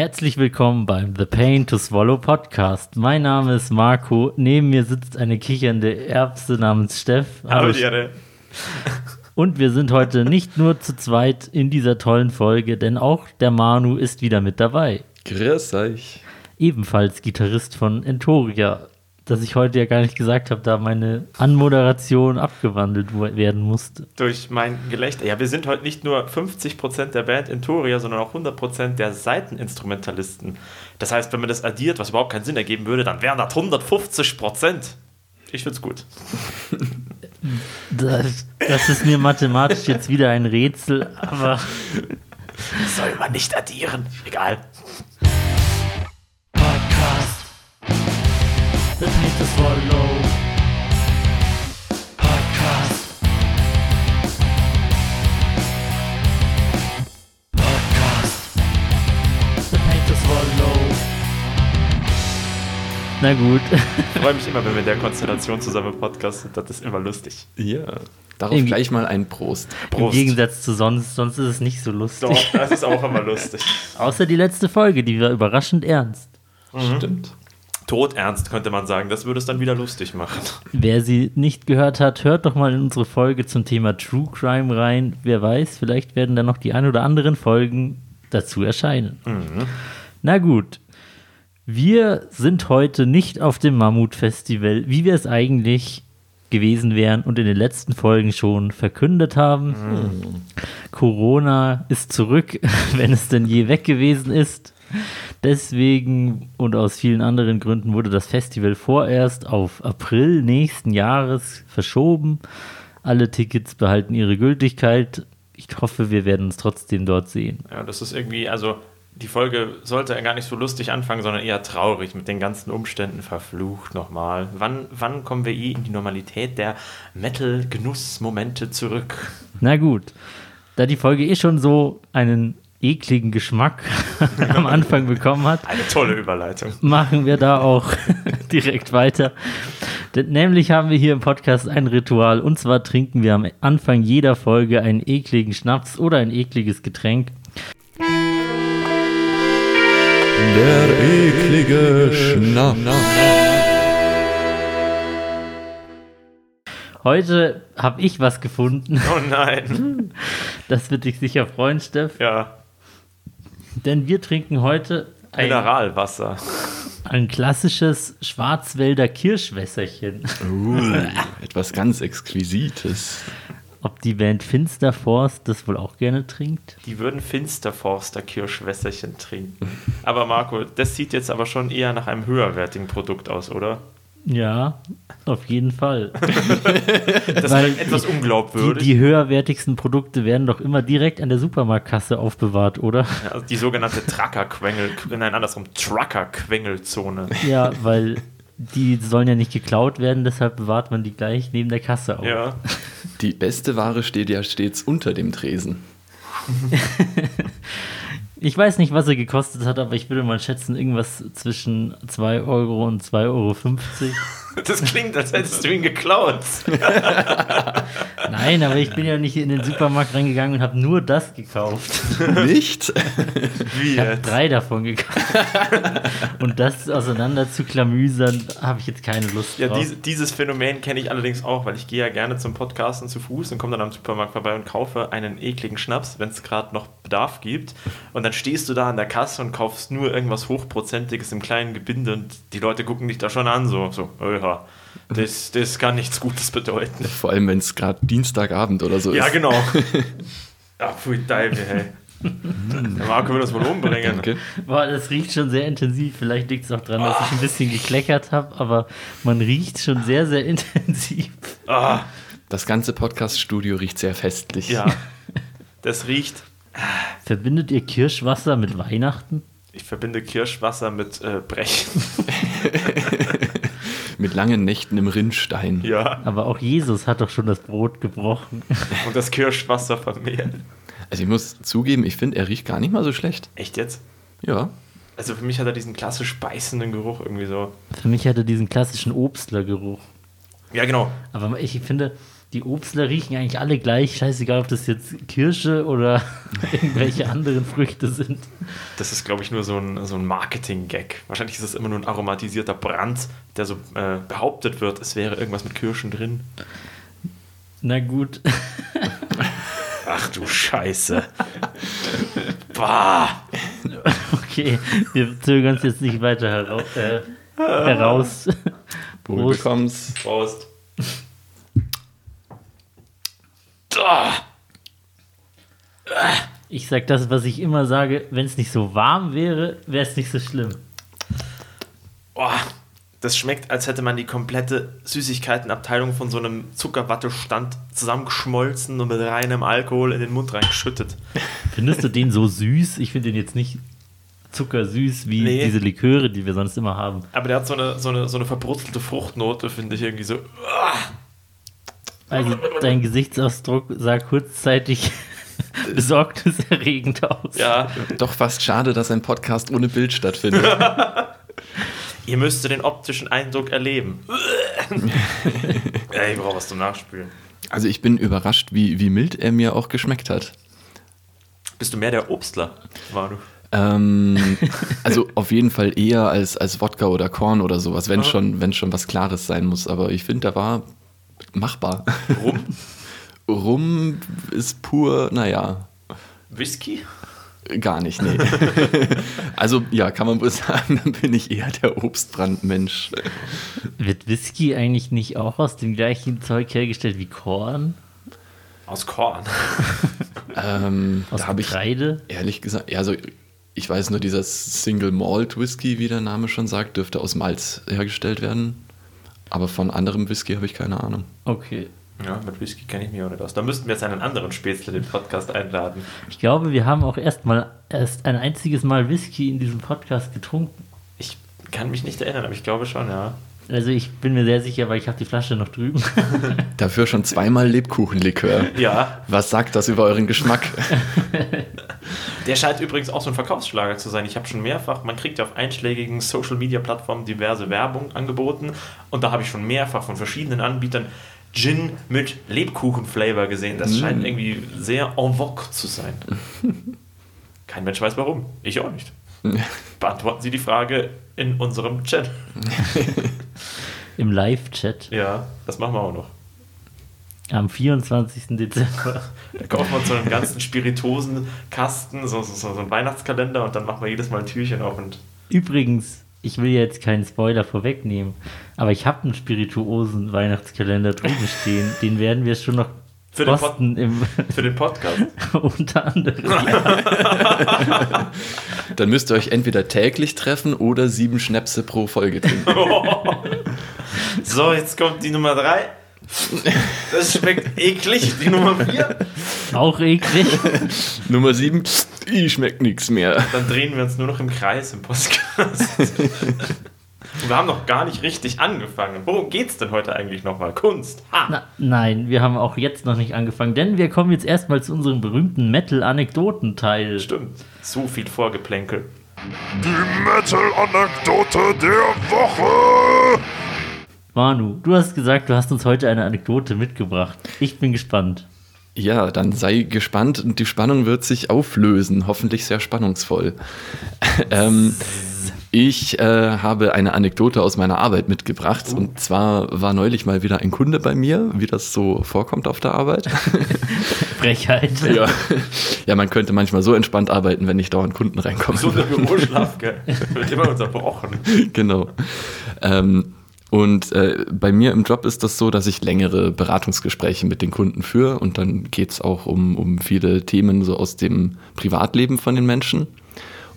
Herzlich willkommen beim The Pain to Swallow Podcast. Mein Name ist Marco. Neben mir sitzt eine kichernde Erbse namens Steff. Hallo, Hallo Und wir sind heute nicht nur zu zweit in dieser tollen Folge, denn auch der Manu ist wieder mit dabei. Grüß euch. Ebenfalls Gitarrist von Entoria dass ich heute ja gar nicht gesagt habe, da meine Anmoderation abgewandelt werden musste. Durch mein Gelächter. Ja, wir sind heute nicht nur 50% der Band in Toria, sondern auch 100% der Seiteninstrumentalisten. Das heißt, wenn man das addiert, was überhaupt keinen Sinn ergeben würde, dann wären das 150%. Ich find's gut. Das, das ist mir mathematisch jetzt wieder ein Rätsel, aber. Soll man nicht addieren. Egal. The Pain to Swallow Podcast. Podcast. The Pain to Swallow. Na gut. Ich freue mich immer, wenn wir in der Konstellation zusammen podcasten. Das ist immer lustig. Ja. Darauf Im, gleich mal ein Prost. Prost. Im Gegensatz zu sonst, sonst ist es nicht so lustig. Doch, das ist auch immer lustig. Außer die letzte Folge, die war überraschend ernst. Mhm. Stimmt todernst, könnte man sagen. Das würde es dann wieder lustig machen. Wer sie nicht gehört hat, hört doch mal in unsere Folge zum Thema True Crime rein. Wer weiß, vielleicht werden dann noch die ein oder anderen Folgen dazu erscheinen. Mhm. Na gut. Wir sind heute nicht auf dem Mammut-Festival, wie wir es eigentlich gewesen wären und in den letzten Folgen schon verkündet haben. Mhm. Corona ist zurück, wenn es denn je weg gewesen ist. Deswegen und aus vielen anderen Gründen wurde das Festival vorerst auf April nächsten Jahres verschoben. Alle Tickets behalten ihre Gültigkeit. Ich hoffe, wir werden uns trotzdem dort sehen. Ja, das ist irgendwie, also die Folge sollte gar nicht so lustig anfangen, sondern eher traurig mit den ganzen Umständen verflucht nochmal. Wann, wann kommen wir eh in die Normalität der Metal-Genussmomente zurück? Na gut, da die Folge eh schon so einen ekligen Geschmack am Anfang bekommen hat. Eine tolle Überleitung. Machen wir da auch direkt weiter. Denn nämlich haben wir hier im Podcast ein Ritual und zwar trinken wir am Anfang jeder Folge einen ekligen Schnaps oder ein ekliges Getränk. Der eklige Schnaps. Heute habe ich was gefunden. Oh nein. Das wird dich sicher freuen, Steff. Ja. Denn wir trinken heute ein, Mineralwasser. Ein klassisches Schwarzwälder Kirschwässerchen. Uh, etwas ganz Exquisites. Ob die Band Finsterforst das wohl auch gerne trinkt? Die würden Finsterforster Kirschwässerchen trinken. Aber Marco, das sieht jetzt aber schon eher nach einem höherwertigen Produkt aus, oder? Ja, auf jeden Fall. das Weil ist etwas unglaubwürdig. Die, die, höherwertigsten Produkte werden doch immer direkt an der Supermarktkasse aufbewahrt, oder? Ja, also die sogenannte Trucker-Quengel, nein, andersrum, Trucker-Quengelzone. Ja, weil die sollen ja nicht geklaut werden, deshalb bewahrt man die gleich neben der Kasse auf. Ja. Die beste Ware steht ja stets unter dem Tresen. Ich weiß nicht, was er gekostet hat, aber ich würde mal schätzen, irgendwas zwischen 2 Euro und 2,50 Euro. Das klingt, als hättest du ihn geklaut. Nein, aber ich bin ja nicht in den Supermarkt reingegangen und habe nur das gekauft. Nicht? Wie ich habe drei davon gekauft. Und das auseinander zu klamüsern, habe ich jetzt keine Lust ja, drauf. Ja, dies, dieses Phänomen kenne ich allerdings auch, weil ich gehe ja gerne zum Podcasten zu Fuß und komme dann am Supermarkt vorbei und kaufe einen ekligen Schnaps, wenn es gerade noch Bedarf gibt. Und dann stehst du da an der Kasse und kaufst nur irgendwas Hochprozentiges im kleinen Gebinde und die Leute gucken dich da schon an, so, so, oh ja, das, das kann nichts Gutes bedeuten. Vor allem, wenn es gerade Dienstagabend oder so ja, ist. Ja, genau. Ja, pfui Teufel, hey. Der Marco will das wohl umbringen. Danke. Boah, das riecht schon sehr intensiv. Vielleicht liegt es auch daran, dass ich ein bisschen gekleckert habe, aber man riecht schon sehr, sehr intensiv. Ah. Das ganze Podcast-Studio riecht sehr festlich. Ja, das riecht. Verbindet ihr Kirschwasser mit Weihnachten? Ich verbinde Kirschwasser mit äh, Brechen. mit langen Nächten im Rinnstein. Ja. Aber auch Jesus hat doch schon das Brot gebrochen. Und das Kirschwasser vermehrt. Also ich muss zugeben, ich finde, er riecht gar nicht mal so schlecht. Echt jetzt? Ja. Also für mich hat er diesen klassisch beißenden Geruch irgendwie so. Für mich hat er diesen klassischen Obstlergeruch. Ja, genau. Aber ich finde, die Obstler riechen eigentlich alle gleich. Scheißegal, ob das jetzt Kirsche oder irgendwelche anderen Früchte sind. Das ist, glaube ich, nur so ein, so ein Marketing-Gag. Wahrscheinlich ist es immer nur ein aromatisierter Brand, der so äh, behauptet wird, es wäre irgendwas mit Kirschen drin. Na gut. Ach du Scheiße. bah. Okay, wir zögern es jetzt nicht weiter heraus. Äh, heraus. Prost. Prost. Ich sag das, was ich immer sage, wenn es nicht so warm wäre, wäre es nicht so schlimm. Boah, das schmeckt, als hätte man die komplette Süßigkeitenabteilung von so einem Zuckerwattestand zusammengeschmolzen und mit reinem Alkohol in den Mund reingeschüttet. Findest du den so süß? Ich finde den jetzt nicht zuckersüß wie Nee. diese Liköre, die wir sonst immer haben. Aber der hat so eine, so eine, so eine verbrutzelte Fruchtnote, finde ich irgendwie so. Ah. Also dein Gesichtsausdruck sah kurzzeitig besorgniserregend aus. Ja, Doch fast schade, dass ein Podcast ohne Bild stattfindet. ihr müsstet den optischen Eindruck erleben. ja, ich brauche was zum Nachspülen. Also ich bin überrascht, wie, wie mild er mir auch geschmeckt hat. Bist du mehr der Obstler, Manu? Ähm, also auf jeden Fall eher als, als Wodka oder Korn oder sowas, wenn Ja. schon, wenn schon was Klares sein muss. Aber ich finde, der war machbar. Rum? Rum ist pur, naja, Whisky? gar nicht, nee. also ja, kann man wohl sagen, dann bin ich eher der Obstbrandmensch. Wird Whisky eigentlich nicht auch aus dem gleichen Zeug hergestellt wie Korn? Aus Korn. Ähm, Aus da habe ich Getreide? ehrlich gesagt, ja, also ich weiß nur, dieser Single Malt Whisky, wie der Name schon sagt, dürfte aus Malz hergestellt werden. Aber von anderem Whisky habe ich keine Ahnung. Okay. Ja, mit Whisky kenne ich mich auch nicht aus. Da müssten wir jetzt einen anderen Spätzle den Podcast einladen. Ich glaube, wir haben auch erst mal erst ein einziges Mal Whisky in diesem Podcast getrunken. Ich kann mich nicht erinnern, aber ich glaube schon, ja. Also ich bin mir sehr sicher, weil ich habe die Flasche noch drüben. Dafür schon zweimal Lebkuchenlikör. Ja, Was sagt das über euren Geschmack? der scheint übrigens auch so ein Verkaufsschlager zu sein. Ich habe schon mehrfach, man kriegt ja auf einschlägigen Social-Media-Plattformen diverse Werbung angeboten und da habe ich schon mehrfach von verschiedenen Anbietern Gin mit Lebkuchen-Flavor gesehen. Das scheint irgendwie sehr en vogue zu sein. Kein Mensch weiß warum. Ich auch nicht. Beantworten Sie die Frage in unserem Chat. Im Live-Chat Ja, das machen wir auch noch. Am 24. Dezember. Da kauft man so einen ganzen Spirituosenkasten, so, so, so einen Weihnachtskalender und dann machen wir jedes Mal ein Türchen auf und Übrigens, ich will jetzt keinen Spoiler vorwegnehmen, aber ich habe einen spirituosen Weihnachtskalender drüben stehen. Den werden wir schon noch Für den posten im, für den Podcast. unter anderem. Dann müsst ihr euch entweder täglich treffen oder sieben Schnäpse pro Folge trinken. So, jetzt kommt die Nummer 3. Das schmeckt eklig. Die Nummer 4. Auch eklig. Nummer sieben, ich schmeckt nichts mehr. Dann drehen wir uns nur noch im Kreis im Podcast. Und wir haben noch gar nicht richtig angefangen. Worum geht's denn heute eigentlich nochmal? Kunst. Ha! Na, nein, wir haben auch jetzt noch nicht angefangen, denn wir kommen jetzt erstmal zu unserem berühmten Metal-Anekdotenteil. Stimmt. So viel Vorgeplänkel. Die Metal-Anekdote der Woche. Manu, du hast gesagt, du hast uns heute eine Anekdote mitgebracht. Ich bin gespannt. Ja, dann sei gespannt und die Spannung wird sich auflösen. Hoffentlich sehr spannungsvoll. ähm, ich äh, habe eine Anekdote aus meiner Arbeit mitgebracht. Und zwar war neulich mal wieder ein Kunde bei mir, wie das so vorkommt auf der Arbeit. Frechheit. ja. ja, man könnte manchmal so entspannt arbeiten, wenn nicht dauernd Kunden reinkommen. So der Büroschlaf, gell? Wird immer unterbrochen. genau. Ähm, und äh, bei mir im Job ist das so, dass ich längere Beratungsgespräche mit den Kunden führe und dann geht es auch um, um viele Themen so aus dem Privatleben von den Menschen.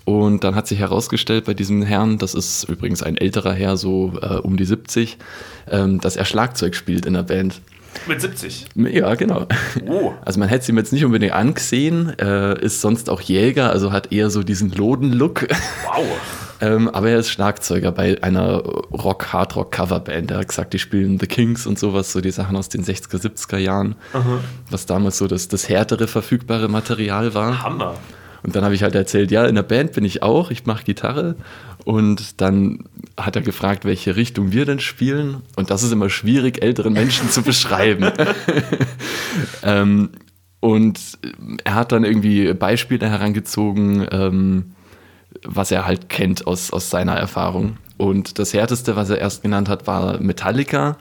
Und dann hat sich herausgestellt bei diesem Herrn, das ist übrigens ein älterer Herr, so äh, um die 70, ähm, dass er Schlagzeug spielt in der Band. Mit 70. Ja, genau. Oh. Also man hätte es ihm jetzt nicht unbedingt angesehen, äh, ist sonst auch Jäger, also hat eher so diesen Loden-Look. Wow. Ähm, aber er ist Schlagzeuger bei einer Rock-Hardrock-Coverband. Er hat gesagt, die spielen The Kings und sowas, so die Sachen aus den 60er, 70er Jahren, was damals so das, das härtere verfügbare Material war. Hammer. Und dann habe ich halt erzählt, ja, in der Band bin ich auch, ich mache Gitarre. Und dann hat er gefragt, welche Richtung wir denn spielen. Und das ist immer schwierig, älteren Menschen zu beschreiben. ähm, und er hat dann irgendwie Beispiele herangezogen, ähm, was er halt kennt aus, aus seiner Erfahrung. Und das härteste, was er erst genannt hat, war Metallica.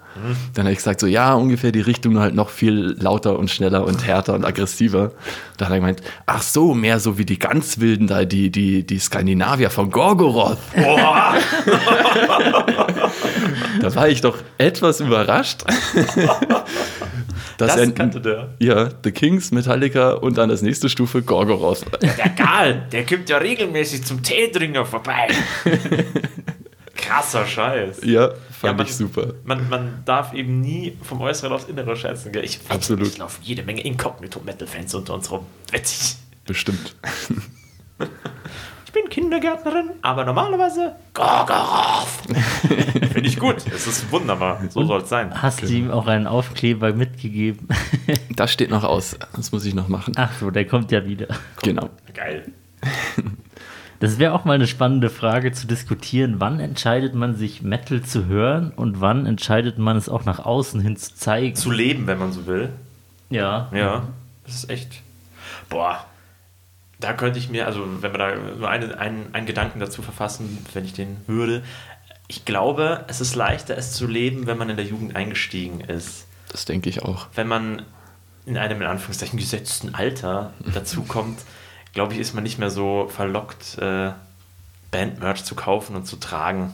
Dann habe ich gesagt, so ja, ungefähr die Richtung halt noch viel lauter und schneller und härter und aggressiver. Da hat er gemeint, ach so, mehr so wie die ganz wilden da, die, die, die Skandinavier von Gorgoroth. Boah, Da war ich doch etwas überrascht. das er- kannte der. Ja, The Kings, Metallica und dann als nächste Stufe Gorgoroth. Der Karl, der kommt ja regelmäßig zum Teedringer vorbei. Krasser Scheiß. Ja, fand Ja, man- ich super. Man, man darf eben nie vom Äußeren aufs Innere schätzen. Gell? Ich, Absolut. Ich laufen jede Menge Inkognito-Metal-Fans unter uns rum. Witzig. Bestimmt. Ich bin Kindergärtnerin, aber normalerweise Gorgoroth. Finde ich gut. Es ist wunderbar. So soll es sein. Hast du ihm auch einen Aufkleber mitgegeben? Das steht noch aus. Das muss ich noch machen. Ach so, der kommt ja wieder. Genau. Geil. Das wäre auch mal eine spannende Frage zu diskutieren. Wann entscheidet man sich, Metal zu hören und wann entscheidet man es auch nach außen hin zu zeigen? Zu leben, wenn man so will. ja. Ja, das ist echt. Boah, da könnte ich mir, also wenn wir da nur eine, einen, einen Gedanken dazu verfassen, wenn ich den würde. Ich glaube, es ist leichter, es zu leben, wenn man in der Jugend eingestiegen ist. Das denke ich auch. Wenn man in einem in Anführungszeichen gesetzten Alter dazu kommt, glaube ich, ist man nicht mehr so verlockt, äh, Bandmerch zu kaufen und zu tragen.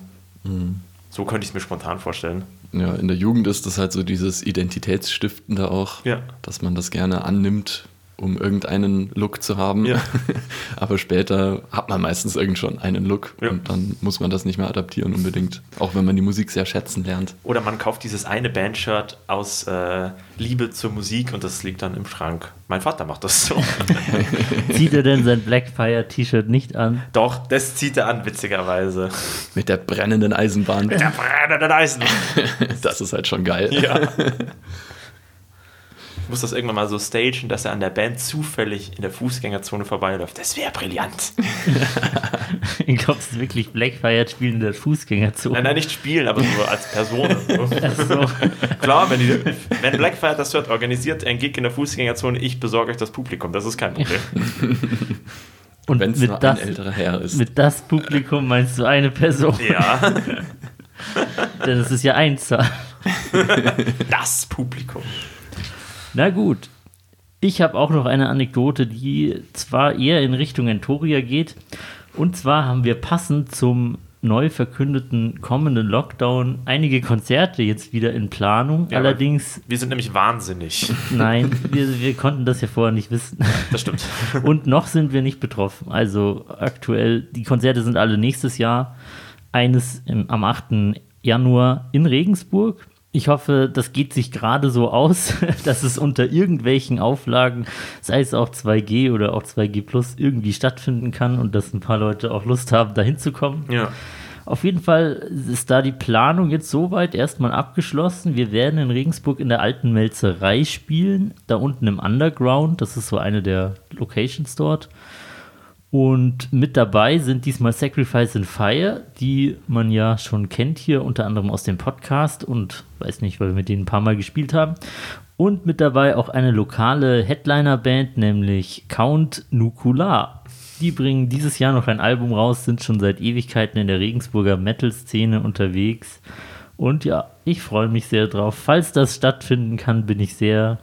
So könnte ich es mir spontan vorstellen. Ja, in der Jugend ist das halt so dieses Identitätsstiftende auch, Ja. dass man das gerne annimmt, um irgendeinen Look zu haben. Ja. Aber später hat man meistens irgend schon einen Look Ja. und dann muss man das nicht mehr adaptieren unbedingt. Auch wenn man die Musik sehr schätzen lernt. Oder man kauft dieses eine Bandshirt aus äh, Liebe zur Musik und das liegt dann im Schrank. Mein Vater macht das so. Zieht er denn sein Blackfire-T-Shirt nicht an? Doch, das zieht er an, witzigerweise. Mit der brennenden Eisenbahn. Der brennende Eisen. Das ist halt schon geil. Ja. Ich muss das irgendwann mal so stagen, dass er an der Band zufällig in der Fußgängerzone vorbeiläuft. Das wäre brillant. Ich glaube, es ist wirklich Blackfire spielen in der Fußgängerzone. Nein, nein, nicht spielen, aber so als Person. So. Klar, wenn, die, wenn Blackfire das hört, organisiert ein Gig in der Fußgängerzone, ich besorge euch das Publikum. Das ist kein Problem. Und Wenn es mit nur das, ein älterer Herr ist. mit das Publikum meinst du eine Person? Ja, Denn es ist ja Einzahl. das Publikum. Na gut. Ich habe auch noch eine Anekdote, die zwar eher in Richtung Entoria geht. Und zwar haben wir passend zum neu verkündeten kommenden Lockdown einige Konzerte jetzt wieder in Planung. Ja, Allerdings, Wir sind nämlich wahnsinnig. nein, wir, wir konnten das ja vorher nicht wissen. Das stimmt. Und noch sind wir nicht betroffen. Also aktuell, die Konzerte sind alle nächstes Jahr. Eines im, am 8. Januar in Regensburg. Ich hoffe, das geht sich gerade so aus, dass es unter irgendwelchen Auflagen, sei es auch 2G oder auch 2G Plus, irgendwie stattfinden kann und dass ein paar Leute auch Lust haben, da hinzukommen. Ja. Auf jeden Fall ist da die Planung jetzt soweit erstmal abgeschlossen. Wir werden in Regensburg in der alten Melzerei spielen, da unten im Underground. Das ist so eine der Locations dort. Und mit dabei sind diesmal Sacrifice and Fire, die man ja schon kennt hier, unter anderem aus dem Podcast und weiß nicht, weil wir mit denen ein paar Mal gespielt haben. Und mit dabei auch eine lokale Headliner-Band, nämlich Count Nukular. Die bringen dieses Jahr noch ein Album raus, sind schon seit Ewigkeiten in der Regensburger Metal-Szene unterwegs. Und ja, ich freue mich sehr drauf. Falls das stattfinden kann, bin ich sehr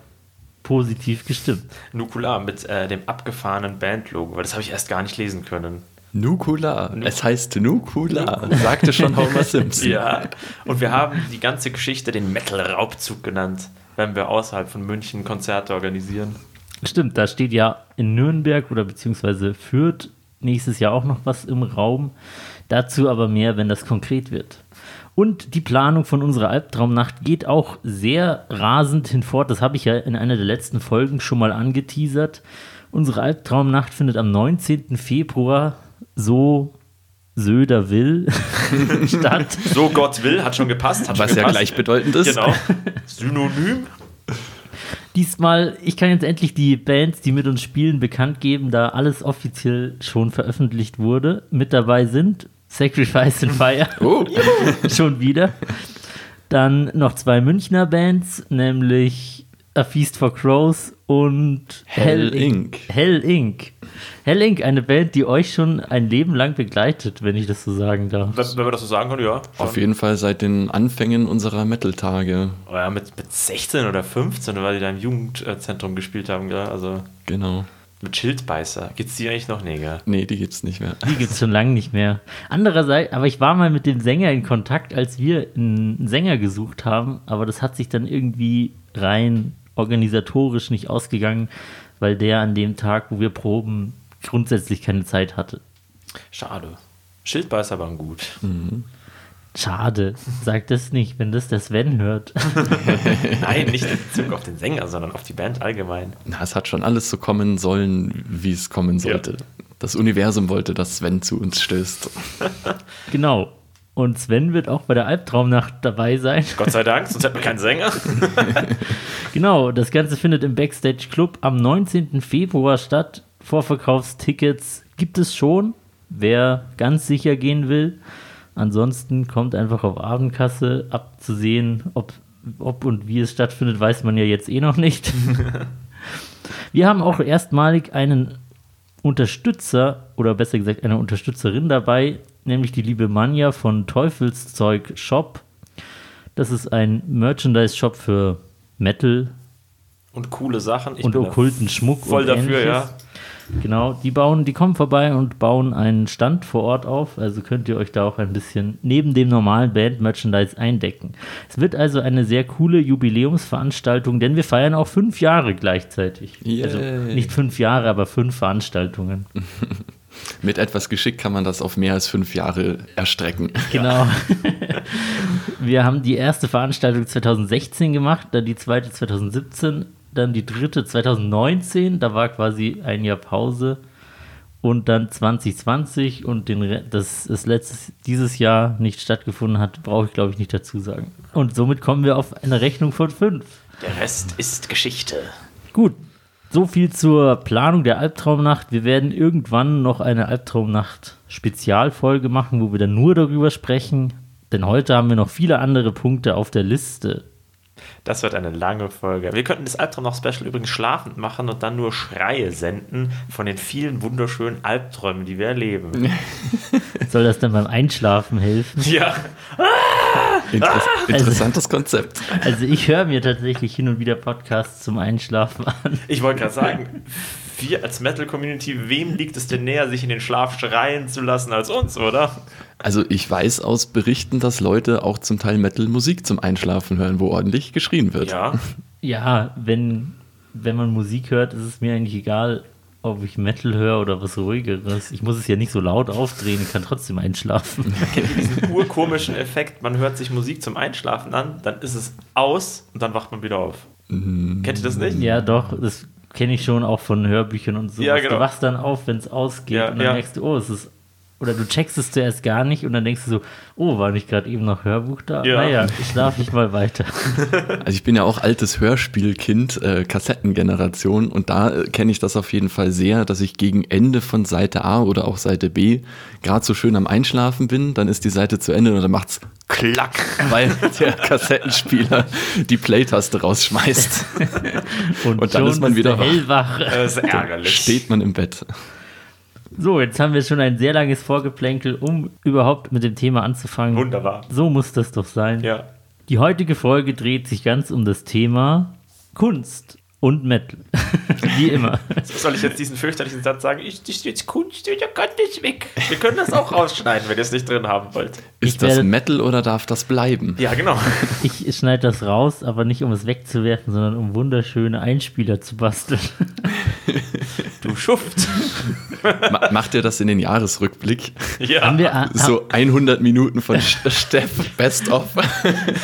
positiv gestimmt. Nukular mit äh, dem abgefahrenen Bandlogo, weil das habe ich erst gar nicht lesen können. Nukula. Es heißt Nukula. Sagte schon Homer Simpson. Ja. Und wir haben die ganze Geschichte den Metal-Raubzug genannt, wenn wir außerhalb von München Konzerte organisieren. Stimmt, da steht ja in Nürnberg oder beziehungsweise Fürth nächstes Jahr auch noch was im Raum. Dazu aber mehr, wenn das konkret wird. Und die Planung von unserer Albtraumnacht geht auch sehr rasend hinfort. Das habe ich ja in einer der letzten Folgen schon mal angeteasert. Unsere Albtraumnacht findet am 19. Februar, so Söder will, statt. So Gott will, hat schon gepasst. Hat Was schon ja gepasst. gleichbedeutend ist. Genau. Synonym. Diesmal, ich kann jetzt endlich die Bands, die mit uns spielen, bekannt geben, da alles offiziell schon veröffentlicht wurde. Mit dabei sind Sacrifice in Fire. Oh, Schon wieder. Dann noch zwei Münchner Bands, nämlich A Feast for Crows und Hell Inc. Hell Inc. Hell Inc., eine Band, die euch schon ein Leben lang begleitet, wenn ich das so sagen darf. Wenn, wenn man das so sagen kann, ja. auf jeden Fall seit den Anfängen unserer Metal-Tage. Oh ja, mit, mit 16 oder 15, weil die da im Jugendzentrum gespielt haben, gell? Also Genau. Mit Schildbeißer. Gibt's die eigentlich noch? Nee, gell? Nee, die gibt's nicht mehr. Die gibt es schon lange nicht mehr. Andererseits, aber ich war mal mit dem Sänger in Kontakt, als wir einen Sänger gesucht haben, aber das hat sich dann irgendwie rein organisatorisch nicht ausgegangen, weil der an dem Tag, wo wir proben, grundsätzlich keine Zeit hatte. Schade. Schildbeißer waren gut. Schade, sag das nicht, wenn das der Sven hört. Nein, nicht in Bezug auf den Sänger, sondern auf die Band allgemein. Na, es hat schon alles so kommen sollen, wie es kommen sollte. Das Universum wollte, dass Sven zu uns stößt. Genau. Und Sven wird auch bei der Albtraumnacht dabei sein. Gott sei Dank, sonst hätten wir keinen Sänger. Genau, das Ganze findet im Backstage Club am 19. Februar statt. Vorverkaufstickets gibt es schon, wer ganz sicher gehen will. Ansonsten kommt einfach auf Abendkasse abzusehen, ob, ob und wie es stattfindet, weiß man ja jetzt eh noch nicht. Wir haben auch erstmalig einen Unterstützer oder besser gesagt eine Unterstützerin dabei, nämlich die liebe Manja von Teufelszeug Shop. Das ist ein Merchandise-Shop für Metal Und coole Sachen. Ich und okkulten Schmuck. Voll und dafür, ja. Genau, die bauen, die kommen vorbei und bauen einen Stand vor Ort auf. Also könnt ihr euch da auch ein bisschen neben dem normalen Band-Merchandise eindecken. Es wird also eine sehr coole Jubiläumsveranstaltung, denn wir feiern auch fünf Jahre gleichzeitig. Also Yay. nicht fünf Jahre, aber fünf Veranstaltungen. Mit etwas Geschick kann man das auf mehr als fünf Jahre erstrecken. Genau. Wir haben die erste Veranstaltung 2016 gemacht, dann die zweite 2017, dann die dritte 2019, da war quasi ein Jahr Pause und dann 2020 und den, dass es letztes, dieses Jahr nicht stattgefunden hat, brauche ich glaube ich nicht dazu sagen. Und somit kommen wir auf eine Rechnung von fünf. Der Rest ist Geschichte. Gut, so viel zur Planung der Albtraumnacht. Wir werden irgendwann noch eine Albtraumnacht-Spezialfolge machen, wo wir dann nur darüber sprechen. Denn heute haben wir noch viele andere Punkte auf der Liste. Das wird eine lange Folge. Wir könnten das Albtraum noch Special übrigens schlafend machen und dann nur Schreie senden von den vielen wunderschönen Albträumen, die wir erleben. Soll das dann beim Einschlafen helfen? Ja, Interess interessantes Konzept. Also ich höre mir tatsächlich hin und wieder Podcasts zum Einschlafen an. ich wollte gerade sagen, wir als Metal-Community, wem liegt es denn näher, sich in den Schlaf schreien zu lassen als uns, oder? Also ich weiß aus Berichten, dass Leute auch zum Teil Metal-Musik zum Einschlafen hören, wo ordentlich geschrien wird. Ja, Ja, wenn, wenn man Musik hört, ist es mir eigentlich egal, ob ich Metal höre oder was ruhigeres. Ich muss es ja nicht so laut aufdrehen, ich kann trotzdem einschlafen. kennt ihr diesen urkomischen Effekt, man hört sich Musik zum Einschlafen an, dann ist es aus und dann wacht man wieder auf. Kennt ihr das nicht? Ja, doch, das kenne ich schon auch von Hörbüchern und so. Ja, genau. Du wachst dann auf, wenn es ausgeht Ja, und dann ja. merkst du, oh, es ist. Oder du checkst es zuerst gar nicht und dann denkst du so, oh, war nicht gerade eben noch Hörbuch da? Ja. Naja, schlaf ich mal weiter. Also ich bin ja auch altes Hörspielkind, äh, Kassettengeneration und da äh, kenne ich das auf jeden Fall sehr, dass ich gegen Ende von Seite A oder auch Seite B gerade so schön am Einschlafen bin, dann ist die Seite zu Ende und dann macht's klack, weil der Kassettenspieler die Play-Taste rausschmeißt. Und, Und dann ist man wieder der wach. hellwach. Das ist ärgerlich. Steht man im Bett. So, jetzt haben wir schon ein sehr langes Vorgeplänkel, um überhaupt mit dem Thema anzufangen. Wunderbar. So muss das doch sein. Ja. Die heutige Folge dreht sich ganz um das Thema Kunst und Metal. Wie immer. Soll ich jetzt diesen fürchterlichen Satz sagen? Ist das jetzt Kunst oder kann das weg? Wir können das auch rausschneiden, wenn ihr es nicht drin haben wollt. Ich Ist das werde- Metal oder darf das bleiben? Ja, genau. Ich schneide das raus, aber nicht um es wegzuwerfen, sondern um wunderschöne Einspieler zu basteln. Schuft. Ma macht ihr das in den Jahresrückblick? Ja. Haben wir a- So 100 Minuten von St- Steff Best of.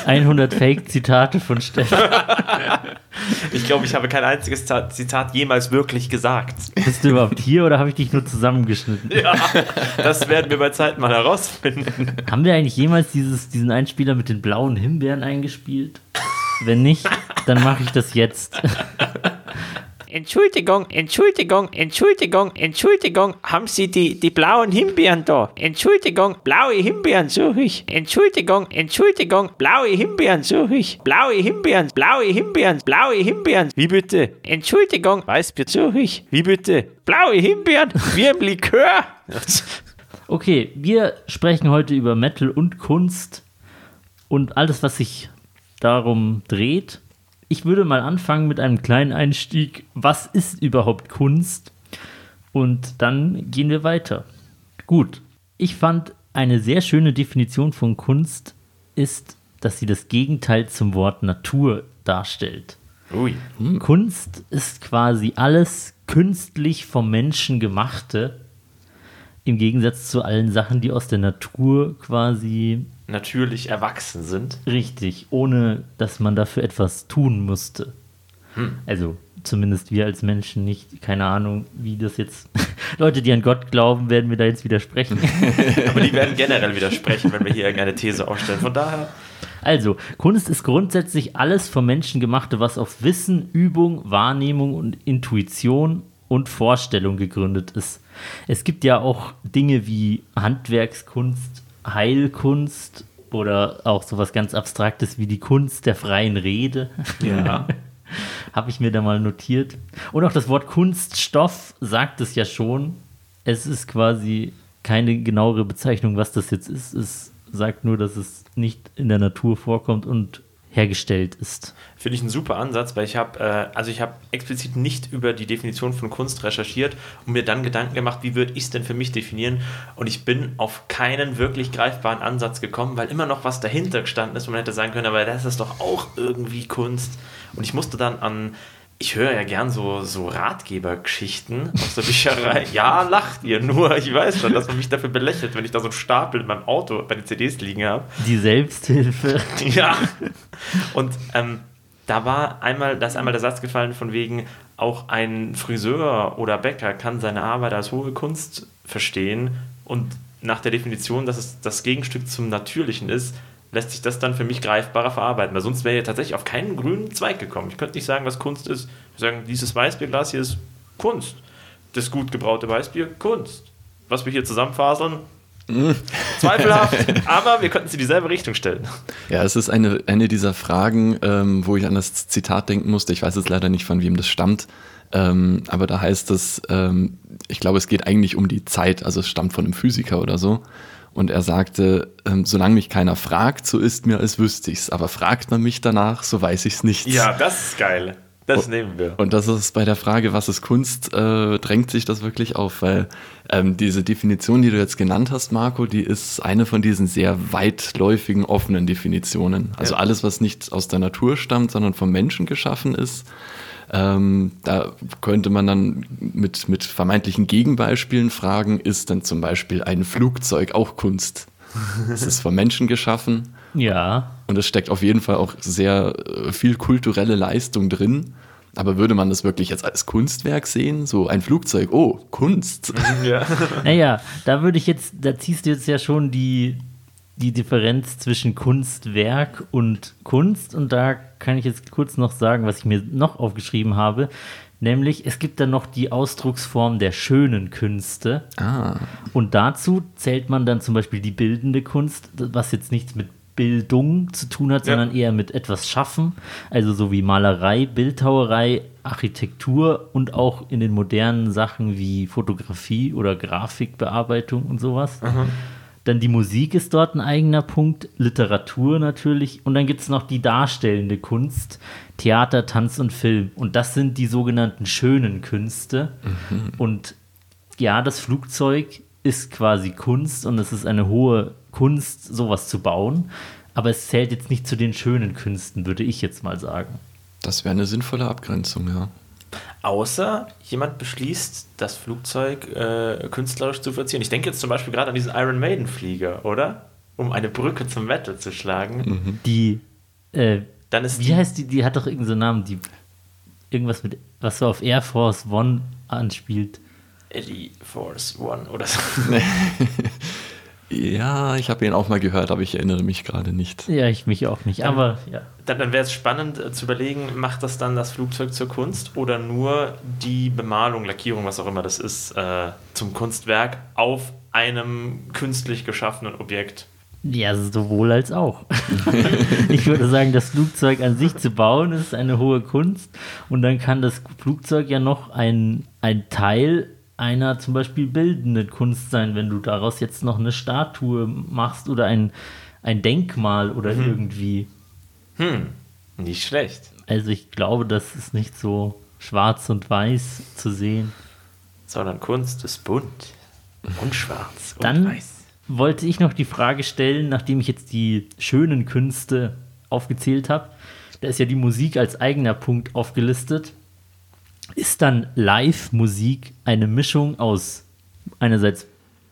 100 Fake-Zitate von Steffen. Ich glaube, ich habe kein einziges Ta- Zitat jemals wirklich gesagt. Bist du überhaupt hier oder habe ich dich nur zusammengeschnitten? Ja, das werden wir bei Zeit mal herausfinden. Haben wir eigentlich jemals dieses, diesen Einspieler mit den blauen Himbeeren eingespielt? Wenn nicht, dann mache ich das jetzt. Entschuldigung, Entschuldigung, Entschuldigung, Entschuldigung, haben Sie die, die blauen Himbeeren da? Entschuldigung, blaue Himbeeren suche ich. Entschuldigung, Entschuldigung, blaue Himbeeren suche ich. Blaue Himbeeren, blaue Himbeeren, blaue Himbeeren. Wie bitte? Entschuldigung, Weißbier suche ich. Wie bitte? Blaue Himbeeren, wie im Likör. Okay, wir sprechen heute über Metal und Kunst und alles, was sich darum dreht. Ich würde mal anfangen mit einem kleinen Einstieg. Was ist überhaupt Kunst? Und dann gehen wir weiter. Gut, ich fand eine sehr schöne Definition von Kunst ist, dass sie das Gegenteil zum Wort Natur darstellt. Ui. Kunst ist quasi alles künstlich vom Menschen gemachte, im Gegensatz zu allen Sachen, die aus der Natur quasi Natürlich erwachsen sind. richtig, ohne dass man dafür etwas tun musste. Also zumindest wir als Menschen nicht. Keine Ahnung, wie das jetzt. Leute, die an Gott glauben, werden mir da jetzt widersprechen. Aber die werden generell widersprechen, wenn wir hier irgendeine These aufstellen. Von daher, Also, Kunst ist grundsätzlich alles vom Menschen gemachte, was auf Wissen, Übung, Wahrnehmung und Intuition und Vorstellung gegründet ist. Es gibt ja auch Dinge wie Handwerkskunst, Heilkunst oder auch sowas ganz Abstraktes wie die Kunst der freien Rede. ja. Habe ich mir da mal notiert. Und auch das Wort Kunststoff sagt es ja schon. Es ist quasi keine genauere Bezeichnung, was das jetzt ist. Es sagt nur, dass es nicht in der Natur vorkommt und hergestellt ist. Finde ich einen super Ansatz, weil ich habe, äh, also ich habe explizit nicht über die Definition von Kunst recherchiert und mir dann Gedanken gemacht, wie würde ich es denn für mich definieren? Und ich bin auf keinen wirklich greifbaren Ansatz gekommen, weil immer noch was dahinter gestanden ist, wo man hätte sagen können, aber das ist doch auch irgendwie Kunst. Und ich musste dann an, ich höre ja gern so, so Ratgebergeschichten aus der Bücherei. ja, lacht ihr nur. Ich weiß schon, dass man mich dafür belächelt, wenn ich da so einen Stapel in meinem Auto bei den CDs liegen habe. Die Selbsthilfe. Ja. Und ähm, da war einmal, da ist einmal der Satz gefallen von wegen, auch ein Friseur oder Bäcker kann seine Arbeit als hohe Kunst verstehen und nach der Definition, dass es das Gegenstück zum Natürlichen ist, lässt sich das dann für mich greifbarer verarbeiten, weil sonst wäre ich tatsächlich auf keinen grünen Zweig gekommen. Ich könnte nicht sagen, was Kunst ist. Ich würde sagen, dieses Weißbierglas hier ist Kunst. Das gut gebraute Weißbier, Kunst. Was wir hier zusammenfaseln, zweifelhaft, aber wir könnten sie in dieselbe Richtung stellen. Ja, es ist eine, eine dieser Fragen, ähm, wo ich an das Zitat denken musste. Ich weiß jetzt leider nicht, von wem das stammt. Ähm, aber da heißt es, ähm, ich glaube, es geht eigentlich um die Zeit. Also es stammt von einem Physiker oder so. Und er sagte, ähm, solange mich keiner fragt, so ist mir, als wüsste ich's. Aber fragt man mich danach, so weiß ich's nicht. Ja, das ist geil. Das nehmen wir. Und das ist bei der Frage, was ist Kunst, äh, drängt sich das wirklich auf, weil ähm, diese Definition, die du jetzt genannt hast, Marco, die ist eine von diesen sehr weitläufigen, offenen Definitionen. Also Ja. alles, was nicht aus der Natur stammt, sondern vom Menschen geschaffen ist. Ähm, da könnte man dann mit, mit vermeintlichen Gegenbeispielen fragen, ist denn zum Beispiel ein Flugzeug auch Kunst? Es ist vom Menschen geschaffen. Ja. Und es steckt auf jeden Fall auch sehr äh, viel kulturelle Leistung drin. Aber würde man das wirklich jetzt als Kunstwerk sehen? So ein Flugzeug, oh, Kunst. Ja. Naja, da würde ich jetzt, da ziehst du jetzt ja schon die, die Differenz zwischen Kunstwerk und Kunst. Und da kann ich jetzt kurz noch sagen, was ich mir noch aufgeschrieben habe. Nämlich, es gibt dann noch die Ausdrucksform der schönen Künste. Ah, Und dazu zählt man dann zum Beispiel die bildende Kunst, was jetzt nichts mit Bildung zu tun hat, Ja. sondern eher mit etwas schaffen. Also so wie Malerei, Bildhauerei, Architektur und auch in den modernen Sachen wie Fotografie oder Grafikbearbeitung und sowas. Dann die Musik ist dort ein eigener Punkt, Literatur natürlich. Und dann gibt es noch die darstellende Kunst, Theater, Tanz und Film. Und das sind die sogenannten schönen Künste. Und ja, das Flugzeug ist quasi Kunst und es ist eine hohe Kunst, sowas zu bauen. Aber es zählt jetzt nicht zu den schönen Künsten, würde ich jetzt mal sagen. das wäre eine sinnvolle Abgrenzung, ja. Außer jemand beschließt, das Flugzeug äh, künstlerisch zu verzieren. Ich denke jetzt zum Beispiel gerade an diesen Iron Maiden Flieger, oder? Um eine Brücke zum Metal zu schlagen. Die, äh, Dann ist wie die, heißt die? Die hat doch irgendeinen so einen Namen, die irgendwas mit, was so auf Air Force One anspielt. Eddie Force One oder so. Ja, ich habe ihn auch mal gehört, aber ich erinnere mich gerade nicht. Ja, ich mich auch nicht. Aber ja. Dann, dann wäre es spannend äh, zu überlegen, macht das dann das Flugzeug zur Kunst oder nur die Bemalung, Lackierung, was auch immer das ist, äh, zum Kunstwerk auf einem künstlich geschaffenen Objekt? Ja, sowohl als auch. ich würde sagen, das Flugzeug an sich zu bauen ist eine hohe Kunst und dann kann das Flugzeug ja noch ein, ein Teil einer zum Beispiel bildenden Kunst sein, wenn du daraus jetzt noch eine Statue machst oder ein, ein Denkmal oder irgendwie. Hm, nicht schlecht. Also ich glaube, das ist nicht so schwarz und weiß zu sehen. Sondern Kunst ist bunt und schwarz und Dann weiß. wollte ich noch die Frage stellen, nachdem ich jetzt die schönen Künste aufgezählt habe. Da ist ja die Musik als eigener Punkt aufgelistet. Ist dann Live-Musik eine Mischung aus einerseits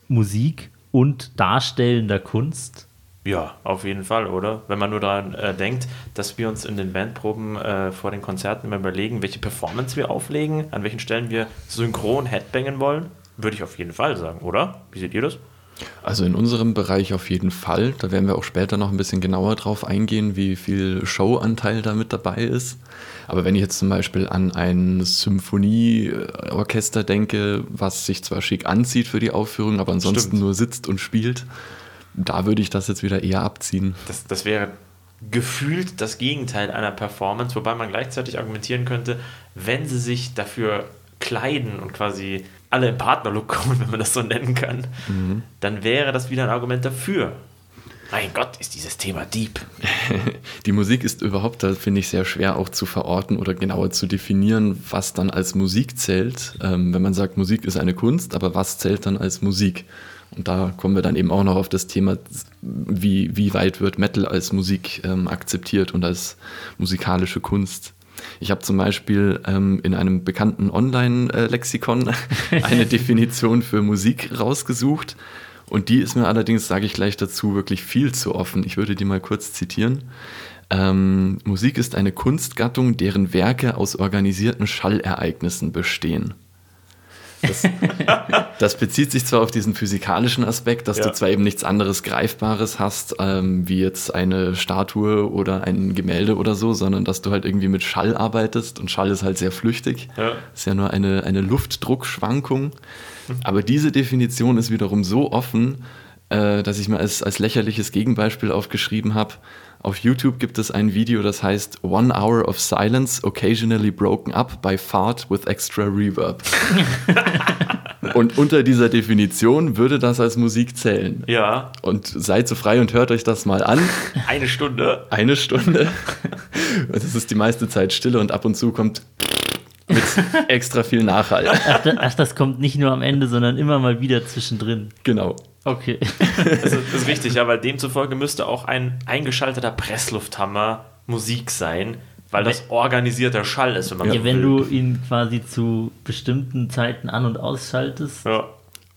Musik und darstellender Kunst? Ja, auf jeden Fall, oder? Wenn man nur daran äh, denkt, dass wir uns in den Bandproben äh, vor den Konzerten immer überlegen, welche Performance wir auflegen, an welchen Stellen wir synchron headbangen wollen, würde ich auf jeden Fall sagen, oder? Wie seht ihr das? Also in unserem Bereich auf jeden Fall. Da werden wir auch später noch ein bisschen genauer drauf eingehen, wie viel Showanteil da mit dabei ist. Aber wenn ich jetzt zum Beispiel an ein Symphonieorchester denke, was sich zwar schick anzieht für die Aufführung, aber ansonsten Stimmt. nur sitzt und spielt, da würde ich das jetzt wieder eher abziehen. Das, das wäre gefühlt das Gegenteil einer Performance, wobei man gleichzeitig argumentieren könnte, wenn sie sich dafür kleiden und quasi alle im Partnerlook kommen, wenn man das so nennen kann, dann wäre das wieder ein Argument dafür. Mein Gott, ist dieses Thema deep. Die Musik ist überhaupt, da finde ich, sehr schwer auch zu verorten oder genauer zu definieren, was dann als Musik zählt. Ähm, wenn man sagt, Musik ist eine Kunst, aber was zählt dann als Musik? Und da kommen wir dann eben auch noch auf das Thema, wie, wie weit wird Metal als Musik ähm, akzeptiert und als musikalische Kunst. Ich habe zum Beispiel ähm, in einem bekannten Online-Lexikon eine Definition für Musik rausgesucht. Und die ist mir allerdings, sage ich gleich dazu, wirklich viel zu offen. Ich würde die mal kurz zitieren. Ähm, Musik ist eine Kunstgattung, deren Werke aus organisierten Schallereignissen bestehen. Das, das bezieht sich zwar auf diesen physikalischen Aspekt, dass Ja. du zwar eben nichts anderes Greifbares hast, ähm, wie jetzt eine Statue oder ein Gemälde oder so, sondern dass du halt irgendwie mit Schall arbeitest und Schall ist halt sehr flüchtig. Ja. Ist ja nur eine, eine Luftdruckschwankung. Aber diese Definition ist wiederum so offen, äh, dass ich mir als, als lächerliches Gegenbeispiel aufgeschrieben habe. Auf YouTube gibt es ein Video, das heißt One Hour of Silence, occasionally broken up by fart with extra reverb. und unter dieser Definition würde das als Musik zählen. Ja, Und seid so frei und hört euch das mal an. eine Stunde. Eine Stunde. Und es ist die meiste Zeit Stille und ab und zu kommt mit extra viel Nachhall. Ach, da, ach, das kommt nicht nur am Ende, sondern immer mal wieder zwischendrin. Genau. Okay. Das ist, das ist richtig, ja, weil demzufolge müsste auch ein eingeschalteter Presslufthammer Musik sein, weil das organisierter Schall ist, wenn man Ja, so wenn will. du ihn quasi zu bestimmten Zeiten an- und ausschaltest. Ja,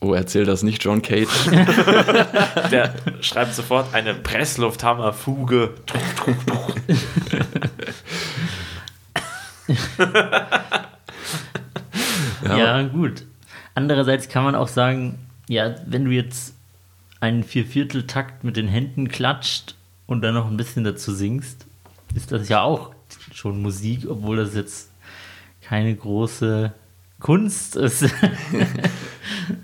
Oh, erzähl das nicht, John Cage. der schreibt sofort eine Presslufthammerfuge. Ja. gut. Andererseits kann man auch sagen, ja, wenn du jetzt einen Viervierteltakt mit den Händen klatscht und dann noch ein bisschen dazu singst, ist das ja auch schon Musik, obwohl das jetzt keine große Kunst ist.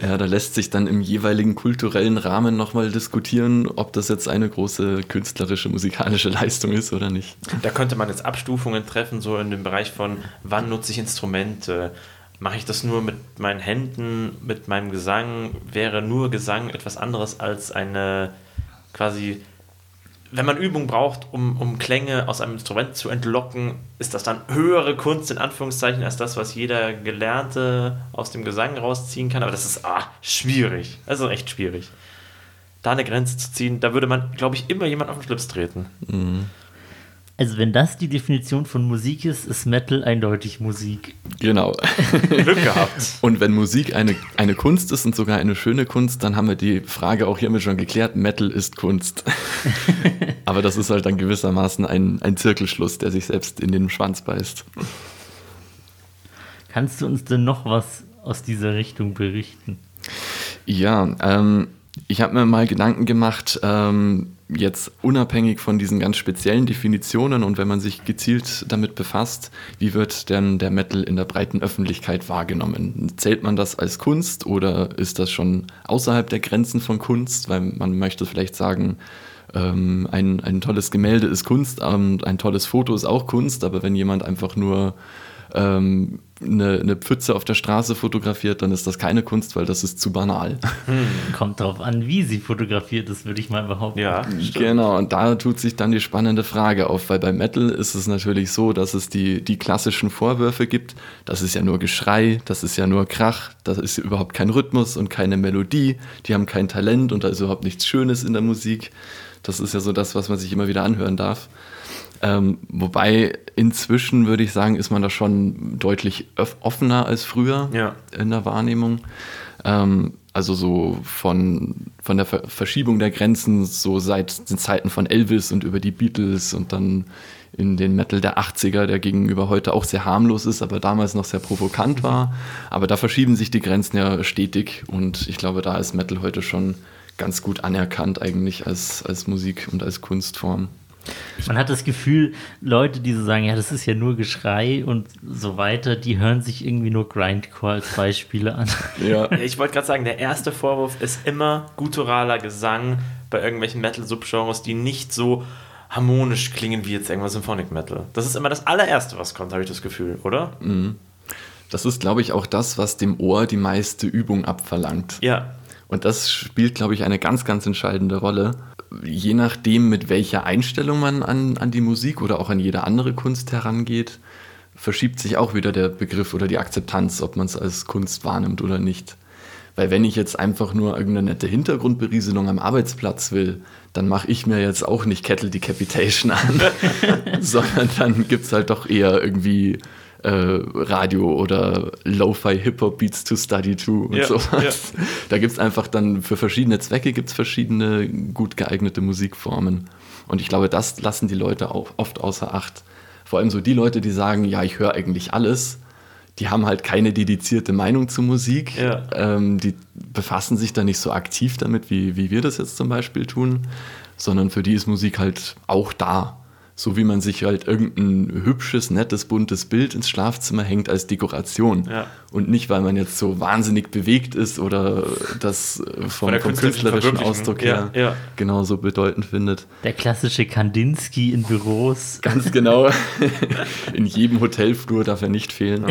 Ja, da lässt sich dann im jeweiligen kulturellen Rahmen nochmal diskutieren, ob das jetzt eine große künstlerische, musikalische Leistung ist oder nicht. Da könnte man jetzt Abstufungen treffen, so in dem Bereich von, wann nutze ich Instrumente? Mache ich das nur mit meinen Händen, mit meinem Gesang? Wäre nur Gesang etwas anderes als eine quasi, wenn man Übung braucht, um, um Klänge aus einem Instrument zu entlocken, ist das dann höhere Kunst in Anführungszeichen als das, was jeder Gelernte aus dem Gesang rausziehen kann? Aber das ist ah, schwierig. Also echt schwierig. Da eine Grenze zu ziehen, da würde man, glaube ich, immer jemand auf den Schlips treten. Also wenn das die Definition von Musik ist, ist Metal eindeutig Musik. Genau. Glück gehabt. Und wenn Musik eine, eine Kunst ist und sogar eine schöne Kunst, dann haben wir die Frage auch hiermit schon geklärt, Metal ist Kunst. Aber das ist halt dann gewissermaßen ein, ein Zirkelschluss, der sich selbst in den Schwanz beißt. Kannst du uns denn noch was aus dieser Richtung berichten? Ja, ähm, Ich habe mir mal Gedanken gemacht, ähm, jetzt unabhängig von diesen ganz speziellen Definitionen und wenn man sich gezielt damit befasst, wie wird denn der Metal in der breiten Öffentlichkeit wahrgenommen? Zählt man das als Kunst oder ist das schon außerhalb der Grenzen von Kunst? Weil man möchte vielleicht sagen, ähm, ein, ein tolles Gemälde ist Kunst, ähm, ein tolles Foto ist auch Kunst, aber wenn jemand einfach nur ähm, eine, eine Pfütze auf der Straße fotografiert, dann ist das keine Kunst, weil das ist zu banal. Kommt drauf an, wie sie fotografiert ist, würde ich mal behaupten. Ja, stimmt. Genau, und da tut sich dann die spannende Frage auf, weil bei Metal ist es natürlich so, dass es die, die klassischen Vorwürfe gibt. Das ist ja nur Geschrei, das ist ja nur Krach, das ist überhaupt kein Rhythmus und keine Melodie, die haben kein Talent und da ist überhaupt nichts Schönes in der Musik. Das ist ja so das, was man sich immer wieder anhören darf. Ähm, wobei inzwischen würde ich sagen, ist man da schon deutlich offener als früher Ja. in der Wahrnehmung. Ähm, also so von, von der Ver Verschiebung der Grenzen, so seit den Zeiten von Elvis und über die Beatles und dann in den Metal der 80er, der gegenüber heute auch sehr harmlos ist, aber damals noch sehr provokant war. Aber da verschieben sich die Grenzen ja stetig und ich glaube, da ist Metal heute schon ganz gut anerkannt eigentlich als, als Musik und als Kunstform. Man hat das Gefühl, Leute, die so sagen, ja, das ist ja nur Geschrei und so weiter, die hören sich irgendwie nur Grindcore als Beispiele an. Ja. Ich wollte gerade sagen, der erste Vorwurf ist immer gutturaler Gesang bei irgendwelchen Metal-Subgenres, die nicht so harmonisch klingen wie jetzt irgendwas Symphonic Metal. Das ist immer das allererste, was kommt, habe ich das Gefühl, oder? Das ist, glaube ich, auch das, was dem Ohr die meiste Übung abverlangt. Ja. Und das spielt, glaube ich, eine ganz, ganz entscheidende Rolle. Je nachdem, mit welcher Einstellung man an, an die Musik oder auch an jede andere Kunst herangeht, verschiebt sich auch wieder der Begriff oder die Akzeptanz, ob man es als Kunst wahrnimmt oder nicht. Weil wenn ich jetzt einfach nur irgendeine nette Hintergrundberieselung am Arbeitsplatz will, dann mache ich mir jetzt auch nicht Kettle Decapitation an, sondern dann gibt es halt doch eher irgendwie äh, Radio oder Lo-Fi Hip-Hop Beats to Study to und Ja, sowas. Da gibt es einfach dann für verschiedene Zwecke gibt es verschiedene gut geeignete Musikformen. Und ich glaube, das lassen die Leute auch oft außer Acht. Vor allem so die Leute, die sagen, ja, ich höre eigentlich alles, die haben halt keine dedizierte Meinung zu Musik. Ja. Ähm, die befassen sich da nicht so aktiv damit, wie, wie wir das jetzt zum Beispiel tun, sondern für die ist Musik halt auch da. So wie man sich halt irgendein hübsches, nettes, buntes Bild ins Schlafzimmer hängt als Dekoration. Ja. Und nicht, weil man jetzt so wahnsinnig bewegt ist oder das äh, vom, vom künstlerischen. Ausdruck Ja, her ja. genauso bedeutend findet. Der klassische Kandinsky in Büros. Ganz genau. In jedem Hotelflur darf er nicht fehlen.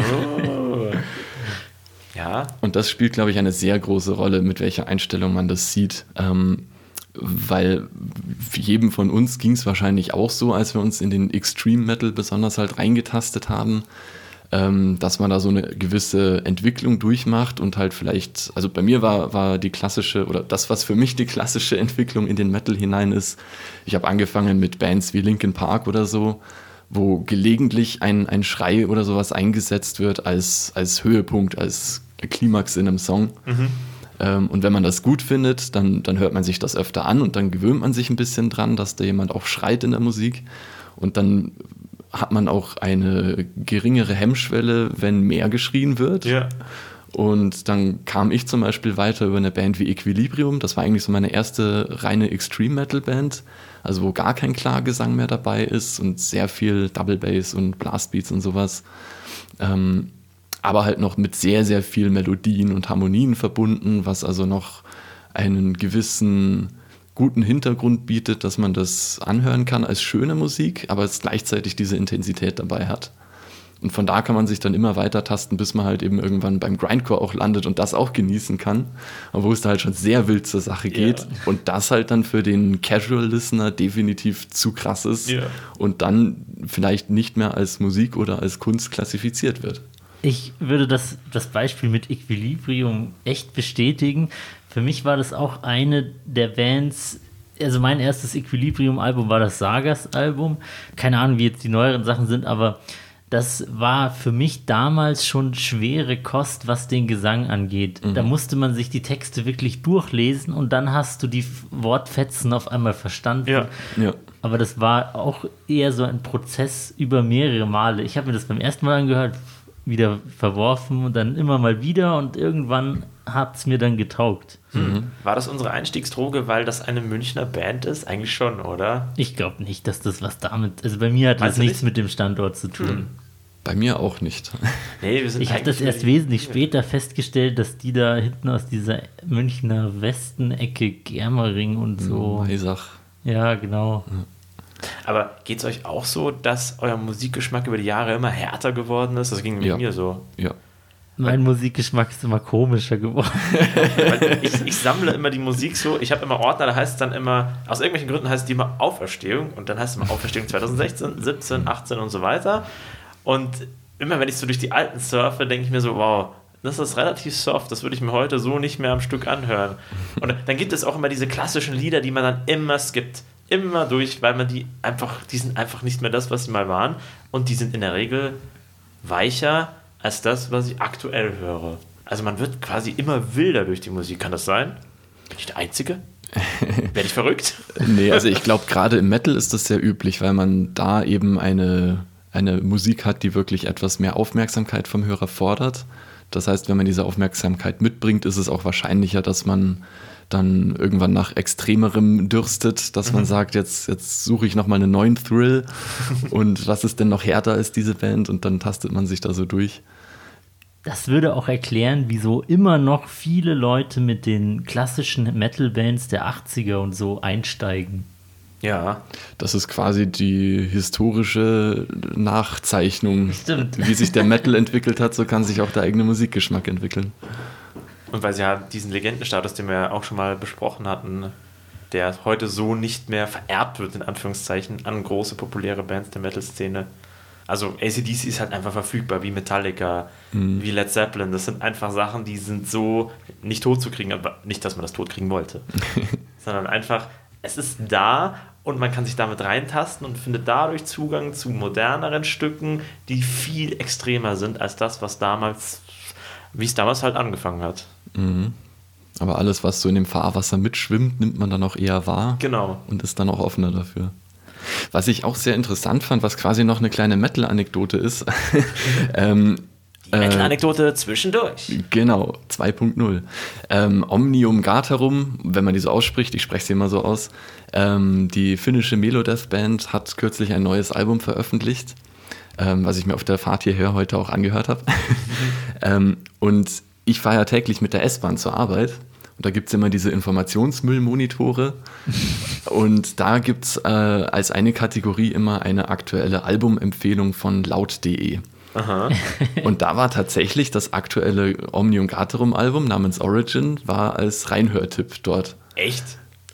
Ja. Und das spielt, glaube ich, eine sehr große Rolle, mit welcher Einstellung man das sieht. Ähm, weil jedem von uns ging es wahrscheinlich auch so, als wir uns in den Extreme Metal besonders halt reingetastet haben, ähm, dass man da so eine gewisse Entwicklung durchmacht und halt vielleicht, also bei mir war, war die klassische, oder das, was für mich die klassische Entwicklung in den Metal hinein ist, ich habe angefangen mit Bands wie Linkin Park oder so, wo gelegentlich ein, ein Schrei oder sowas eingesetzt wird als, als Höhepunkt, als Klimax in einem Song. Ähm, und wenn man das gut findet, dann, dann hört man sich das öfter an und dann gewöhnt man sich ein bisschen dran, dass da jemand auch schreit in der Musik. Und dann hat man auch eine geringere Hemmschwelle, wenn mehr geschrien wird. Ja. Und dann kam ich zum Beispiel weiter über eine Band wie Equilibrium. Das war eigentlich so meine erste reine Extreme Metal Band. Also wo gar kein Klargesang mehr dabei ist und sehr viel Double Bass und Blastbeats und sowas. Ähm, aber halt noch mit sehr, sehr viel Melodien und Harmonien verbunden, was also noch einen gewissen guten Hintergrund bietet, dass man das anhören kann als schöne Musik, aber es gleichzeitig diese Intensität dabei hat. Und von da kann man sich dann immer weiter tasten, bis man halt eben irgendwann beim Grindcore auch landet und das auch genießen kann. Aber wo es da halt schon sehr wild zur Sache geht. Ja. Und das halt dann für den Casual Listener definitiv zu krass ist Ja. und dann vielleicht nicht mehr als Musik oder als Kunst klassifiziert wird. Ich würde das, das Beispiel mit Equilibrium echt bestätigen. Für mich war das auch eine der Bands, also mein erstes Equilibrium-Album war das Sagas-Album. Keine Ahnung, wie jetzt die neueren Sachen sind, aber das war für mich damals schon schwere Kost, was den Gesang angeht. Da musste man sich die Texte wirklich durchlesen und dann hast du die Wortfetzen auf einmal verstanden. Ja. Ja. Aber das war auch eher so ein Prozess über mehrere Male. Ich habe mir das beim ersten Mal angehört, wieder verworfen und dann immer mal wieder und irgendwann hat es mir dann getaugt. War das unsere Einstiegsdroge, weil das eine Münchner Band ist? Eigentlich schon, oder? Ich glaube nicht, dass das was damit. Also bei mir hat Meinst das nichts nicht? mit dem Standort zu tun. Bei mir auch nicht. Nee, wir sind Ich habe das erst wesentlich später festgestellt, dass die da hinten aus dieser Münchner Westenecke Germering und so. Maisach. Ja, genau. Aber geht es euch auch so, dass euer Musikgeschmack über die Jahre immer härter geworden ist? Das ging mit Ja. mir so. Ja. Mein Musikgeschmack ist immer komischer geworden. Ich, ich sammle immer die Musik so, ich habe immer Ordner, da heißt es dann immer, aus irgendwelchen Gründen heißt es die immer Auferstehung und dann heißt es immer Auferstehung 2016, 17, 18 und so weiter. Und immer wenn ich so durch die alten surfe, denke ich mir so, wow, das ist relativ soft, das würde ich mir heute so nicht mehr am Stück anhören. Und dann gibt es auch immer diese klassischen Lieder, die man dann immer skippt. Immer durch, weil man die einfach, die sind einfach nicht mehr das, was sie mal waren. Und die sind in der Regel weicher als das, was ich aktuell höre. Also man wird quasi immer wilder durch die Musik. Kann das sein? Bin ich der Einzige? Werde ich verrückt? Nee, also ich glaube, gerade im Metal ist das sehr üblich, weil man da eben eine, eine Musik hat, die wirklich etwas mehr Aufmerksamkeit vom Hörer fordert. Das heißt, wenn man diese Aufmerksamkeit mitbringt, ist es auch wahrscheinlicher, dass man dann irgendwann nach Extremerem dürstet, dass man sagt, jetzt, jetzt suche ich nochmal einen neuen Thrill und was ist denn noch härter als diese Band und dann tastet man sich da so durch. Das würde auch erklären, wieso immer noch viele Leute mit den klassischen Metal-Bands der 80er und so einsteigen. Ja. Das ist quasi die historische Nachzeichnung. Stimmt. Wie sich der Metal entwickelt hat, so kann sich auch der eigene Musikgeschmack entwickeln. Und weil sie ja diesen Legendenstatus, den wir ja auch schon mal besprochen hatten, der heute so nicht mehr vererbt wird, in Anführungszeichen, an große populäre Bands der Metal-Szene. Also ACDC ist halt einfach verfügbar, wie Metallica, wie Led Zeppelin. Das sind einfach Sachen, die sind so nicht tot zu kriegen, aber nicht, dass man das tot kriegen wollte, sondern einfach, es ist da und man kann sich damit reintasten und findet dadurch Zugang zu moderneren Stücken, die viel extremer sind als das, was damals, wie es damals halt angefangen hat. Aber alles, was so in dem Fahrwasser mitschwimmt, nimmt man dann auch eher wahr Genau. und ist dann auch offener dafür. Was ich auch sehr interessant fand, was quasi noch eine kleine Metal-Anekdote ist. ähm, Die Metal-Anekdote zwischendurch. Genau, 2.0. Ähm, Omnium Gatarum, wenn man die so ausspricht, ich spreche sie immer so aus. Ähm, die finnische Melodeath Band hat kürzlich ein neues Album veröffentlicht, ähm, was ich mir auf der Fahrt hierher heute auch angehört habe. ähm, und ich fahre ja täglich mit der S-Bahn zur Arbeit. Und da gibt es immer diese Informationsmüllmonitore. Und da gibt es äh, als eine Kategorie immer eine aktuelle Albumempfehlung von laut.de. Und da war tatsächlich das aktuelle Omnium Gaterum Album namens Origin war als Reinhörtipp dort. Echt?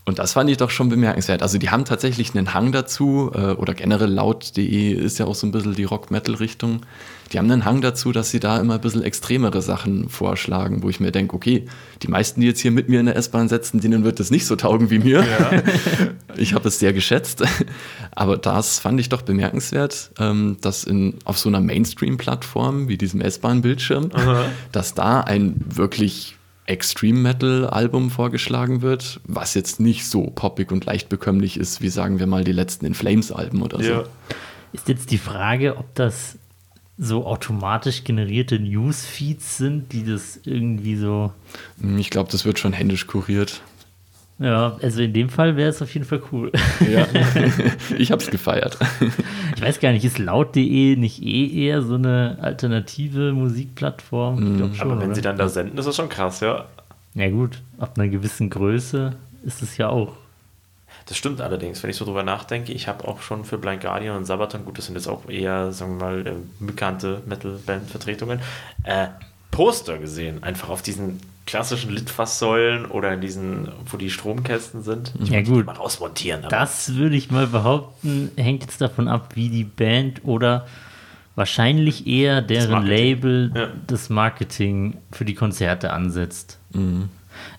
Und das fand ich doch schon bemerkenswert. Also die haben tatsächlich einen Hang dazu, äh, oder generell laut.de ist ja auch so ein bisschen die Rock-Metal-Richtung. Die haben einen Hang dazu, dass sie da immer ein bisschen extremere Sachen vorschlagen, wo ich mir denke, okay, die meisten, die jetzt hier mit mir in der S-Bahn setzen, denen wird das nicht so taugen wie mir. Ich habe es sehr geschätzt. Aber das fand ich doch bemerkenswert, ähm, dass in, auf so einer Mainstream-Plattform wie diesem S-Bahn-Bildschirm, dass da ein wirklich Extreme Metal Album vorgeschlagen wird, was jetzt nicht so poppig und leicht bekömmlich ist, wie sagen wir mal die letzten In Flames Alben oder so. Ja. Ist jetzt die Frage, ob das so automatisch generierte Newsfeeds sind, die das irgendwie so. Ich glaube, das wird schon händisch kuriert. Ja, also in dem Fall wäre es auf jeden Fall cool. Ja. ich habe es gefeiert. Ich weiß gar nicht, ist laut.de nicht eh eher so eine alternative Musikplattform? Ich glaube schon. Aber wenn oder? sie dann da senden, ist das schon krass, ja. Ja, gut, ab einer gewissen Größe ist es ja auch. Das stimmt allerdings, wenn ich so drüber nachdenke. Ich habe auch schon für Blind Guardian und Sabaton, gut, das sind jetzt auch eher, sagen wir mal, äh, bekannte Metal-Band-Vertretungen, äh, Poster gesehen. Einfach auf diesen klassischen Litfaßsäulen oder in diesen, wo die Stromkästen sind. Ich Ja, gut. mal rausmontieren. Aber Das würde ich mal behaupten, hängt jetzt davon ab, wie die Band oder wahrscheinlich eher deren Marketing. Label Ja. das Marketing für die Konzerte ansetzt. Mhm.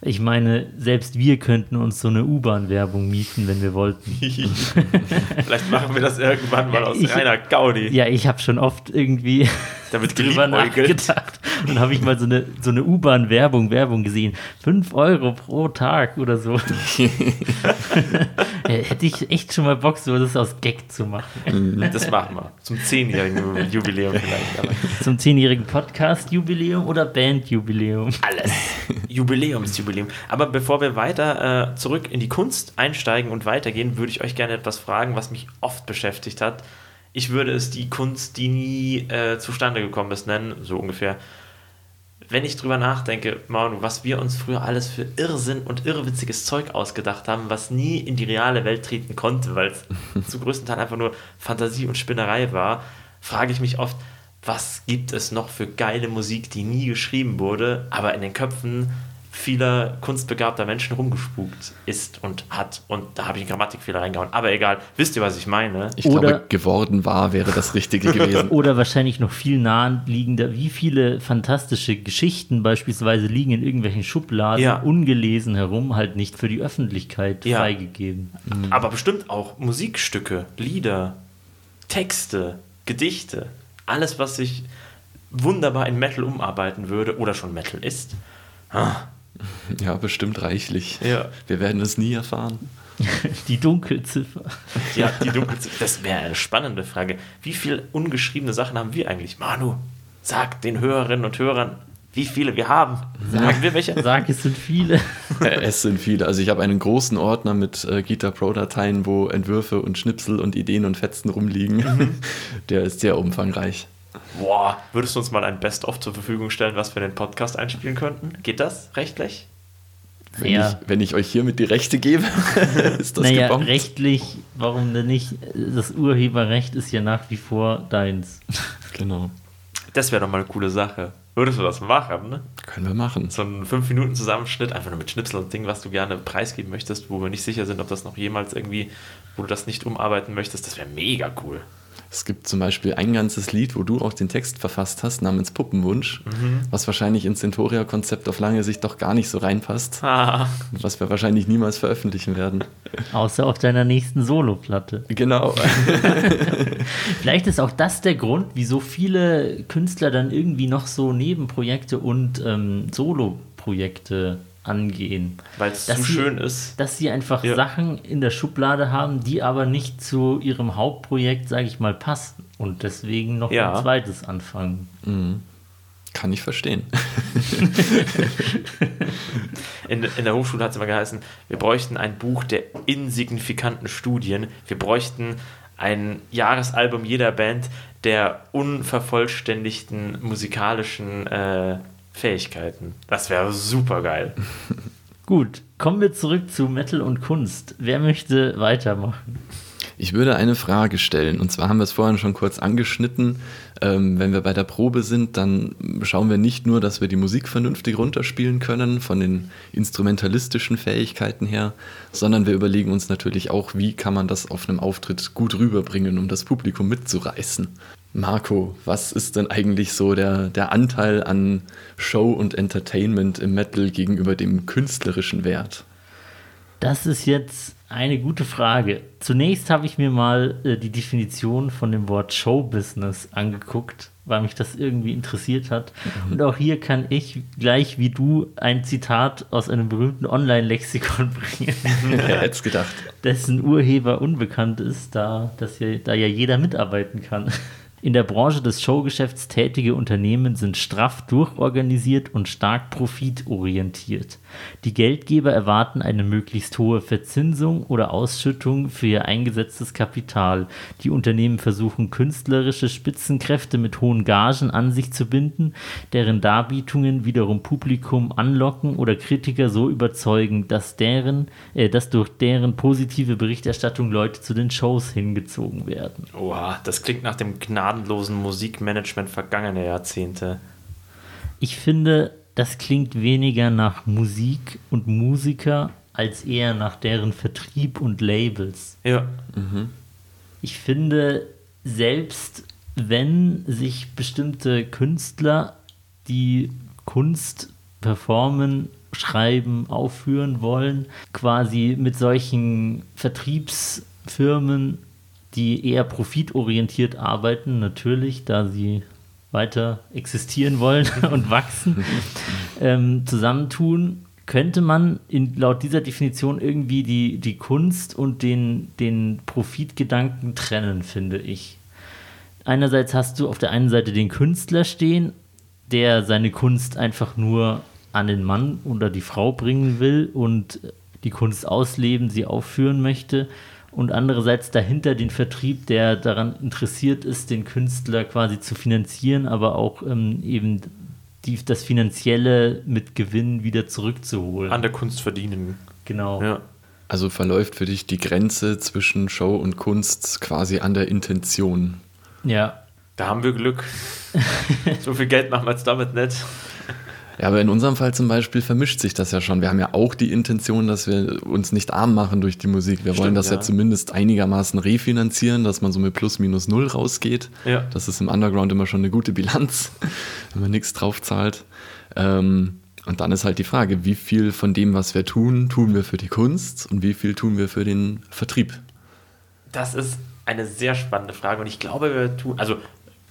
Ich meine, selbst wir könnten uns so eine U-Bahn-Werbung mieten, wenn wir wollten. Vielleicht machen wir das irgendwann mal aus Ich- reiner Gaudi. Ja, ich habe schon oft irgendwie Damit drüber geliebäugelt. nachgedacht Und dann habe ich mal so eine, so eine U-Bahn-Werbung Werbung gesehen. 5 Euro pro Tag oder so. Hätte ich echt schon mal Bock, so das aus Gag zu machen. Das machen wir. Zum zehnjährigen Jubiläum vielleicht. Aber Zum 10-jährigen Podcast-Jubiläum oder Band-Jubiläum. alles. Jubiläumsjubiläum. Aber bevor wir weiter äh, zurück in die Kunst einsteigen und weitergehen, würde ich euch gerne etwas fragen, was mich oft beschäftigt hat. Ich würde es die Kunst, die nie äh, zustande gekommen ist, nennen, so ungefähr. Wenn ich drüber nachdenke, Manu, was wir uns früher alles für Irrsinn und irrwitziges Zeug ausgedacht haben, was nie in die reale Welt treten konnte, weil es zu größten Teil einfach nur Fantasie und Spinnerei war, frage ich mich oft, was gibt es noch für geile Musik, die nie geschrieben wurde, aber in den Köpfen vieler kunstbegabter Menschen rumgespukt ist und hat. Und da habe ich einen Grammatikfehler reingehauen. Aber egal, wisst ihr, was ich meine? Ich Oder- glaube, geworden war wäre das Richtige gewesen. Oder wahrscheinlich noch viel naheliegender, wie viele fantastische Geschichten beispielsweise liegen in irgendwelchen Schubladen Ja. ungelesen herum, halt nicht für die Öffentlichkeit Ja. freigegeben. Aber bestimmt auch Musikstücke, Lieder, Texte, Gedichte, alles, was sich wunderbar in Metal umarbeiten würde oder schon Metal ist. Ah, Ja, bestimmt reichlich. Ja. Wir werden es nie erfahren. Die Dunkelziffer. ja, die Dunkel Das wäre eine spannende Frage. Wie viele ungeschriebene Sachen haben wir eigentlich? Manu, sag den Hörerinnen und Hörern, wie viele wir haben. Haben wir welche? Sag, es sind viele. Es sind viele. Also ich habe einen großen Ordner mit äh, Guitar Pro-Dateien, wo Entwürfe und Schnipsel und Ideen und Fetzen rumliegen. Mhm. Der ist sehr umfangreich. Boah, würdest du uns mal ein Best-of zur Verfügung stellen, was wir in den Podcast einspielen könnten? Geht das rechtlich? Wenn, Ja. ich, wenn ich euch hiermit die Rechte gebe, ist das naja, gebombt. rechtlich, warum denn nicht? Das Urheberrecht ist ja nach wie vor deins. Genau. Das wäre doch mal eine coole Sache. Würdest du das machen, ne? Können wir machen. So einen 5-Minuten-Zusammenschnitt, einfach nur mit Schnipsel und Ding, was du gerne preisgeben möchtest, wo wir nicht sicher sind, ob das noch jemals irgendwie, wo du das nicht umarbeiten möchtest, das wäre mega cool. Es gibt zum Beispiel ein ganzes Lied, wo du auch den Text verfasst hast, namens Puppenwunsch, Mhm. was wahrscheinlich ins Centauria-Konzept auf lange Sicht doch gar nicht so reinpasst, Ah, was wir wahrscheinlich niemals veröffentlichen werden. Außer auf deiner nächsten Soloplatte. Genau. Vielleicht ist auch das der Grund, wieso viele Künstler dann irgendwie noch so Nebenprojekte und ähm, Soloprojekte angehen. weil es zu sie- schön ist. Dass sie einfach Ja. Sachen in der Schublade haben, die aber nicht zu ihrem Hauptprojekt, sage ich mal, passen. Und deswegen noch Ja. ein zweites anfangen. Kann ich verstehen. In, in der Hochschule hat es immer geheißen, wir bräuchten ein Buch der insignifikanten Studien. Wir bräuchten ein Jahresalbum jeder Band der unvervollständigten musikalischen äh, Fähigkeiten. Das wäre super geil. Gut, kommen wir zurück zu Metal und Kunst. Wer möchte weitermachen? Ich würde eine Frage stellen. Und zwar haben wir es vorhin schon kurz angeschnitten. Ähm, wenn wir bei der Probe sind, dann schauen wir nicht nur, dass wir die Musik vernünftig runterspielen können, von den instrumentalistischen Fähigkeiten her, sondern wir überlegen uns natürlich auch, wie kann man das auf einem Auftritt gut rüberbringen, um das Publikum mitzureißen. Marco, was ist denn eigentlich so der, der Anteil an Show und Entertainment im Metal gegenüber dem künstlerischen Wert? Das ist jetzt eine gute Frage. Zunächst habe ich mir mal äh, die Definition von dem Wort Showbusiness angeguckt, weil mich das irgendwie interessiert hat. Und auch hier kann ich gleich wie du ein Zitat aus einem berühmten Online-Lexikon bringen, Wer hätte es gedacht? dessen Urheber unbekannt ist, da, das ja, da ja jeder mitarbeiten kann. In der Branche des Showgeschäfts tätige Unternehmen sind straff durchorganisiert und stark profitorientiert. Die Geldgeber erwarten eine möglichst hohe Verzinsung oder Ausschüttung für ihr eingesetztes Kapital. Die Unternehmen versuchen künstlerische Spitzenkräfte mit hohen Gagen an sich zu binden, deren Darbietungen wiederum Publikum anlocken oder Kritiker so überzeugen, dass deren, äh, dass durch deren positive Berichterstattung Leute zu den Shows hingezogen werden. Oha, das klingt nach dem gnadenlosen Musikmanagement vergangener Jahrzehnte. Ich finde, das klingt weniger nach Musik und Musiker als eher nach deren Vertrieb und Labels. Ja, Ich finde, selbst wenn sich bestimmte Künstler, die Kunst performen, schreiben, aufführen wollen, quasi mit solchen Vertriebsfirmen, die eher profitorientiert arbeiten, natürlich, da sie weiter existieren wollen und wachsen, ähm, zusammentun, könnte man in, laut dieser Definition irgendwie die, die Kunst und den, den Profitgedanken trennen, finde ich. Einerseits hast du auf der einen Seite den Künstler stehen, der seine Kunst einfach nur an den Mann oder die Frau bringen will und die Kunst ausleben, sie aufführen möchte. Und andererseits dahinter den Vertrieb, der daran interessiert ist, den Künstler quasi zu finanzieren, aber auch ähm, eben die, das Finanzielle mit Gewinn wieder zurückzuholen. An der Kunst verdienen. genau. Ja. Also verläuft für dich die Grenze zwischen Show und Kunst quasi an der Intention. ja. Da haben wir Glück. so viel Geld machen wir jetzt damit nicht. Ja, aber in unserem Fall zum Beispiel vermischt sich das ja schon. Wir haben ja auch die Intention, dass wir uns nicht arm machen durch die Musik. Wir wollen Stimmt, das ja. ja. zumindest einigermaßen refinanzieren, dass man so mit plus minus null rausgeht. Ja. Das ist im Underground immer schon eine gute Bilanz, wenn man nichts drauf zahlt. Ähm, und dann ist halt die Frage, wie viel von dem, was wir tun, tun wir für die Kunst und wie viel tun wir für den Vertrieb? Das ist eine sehr spannende Frage und ich glaube, wir tun, also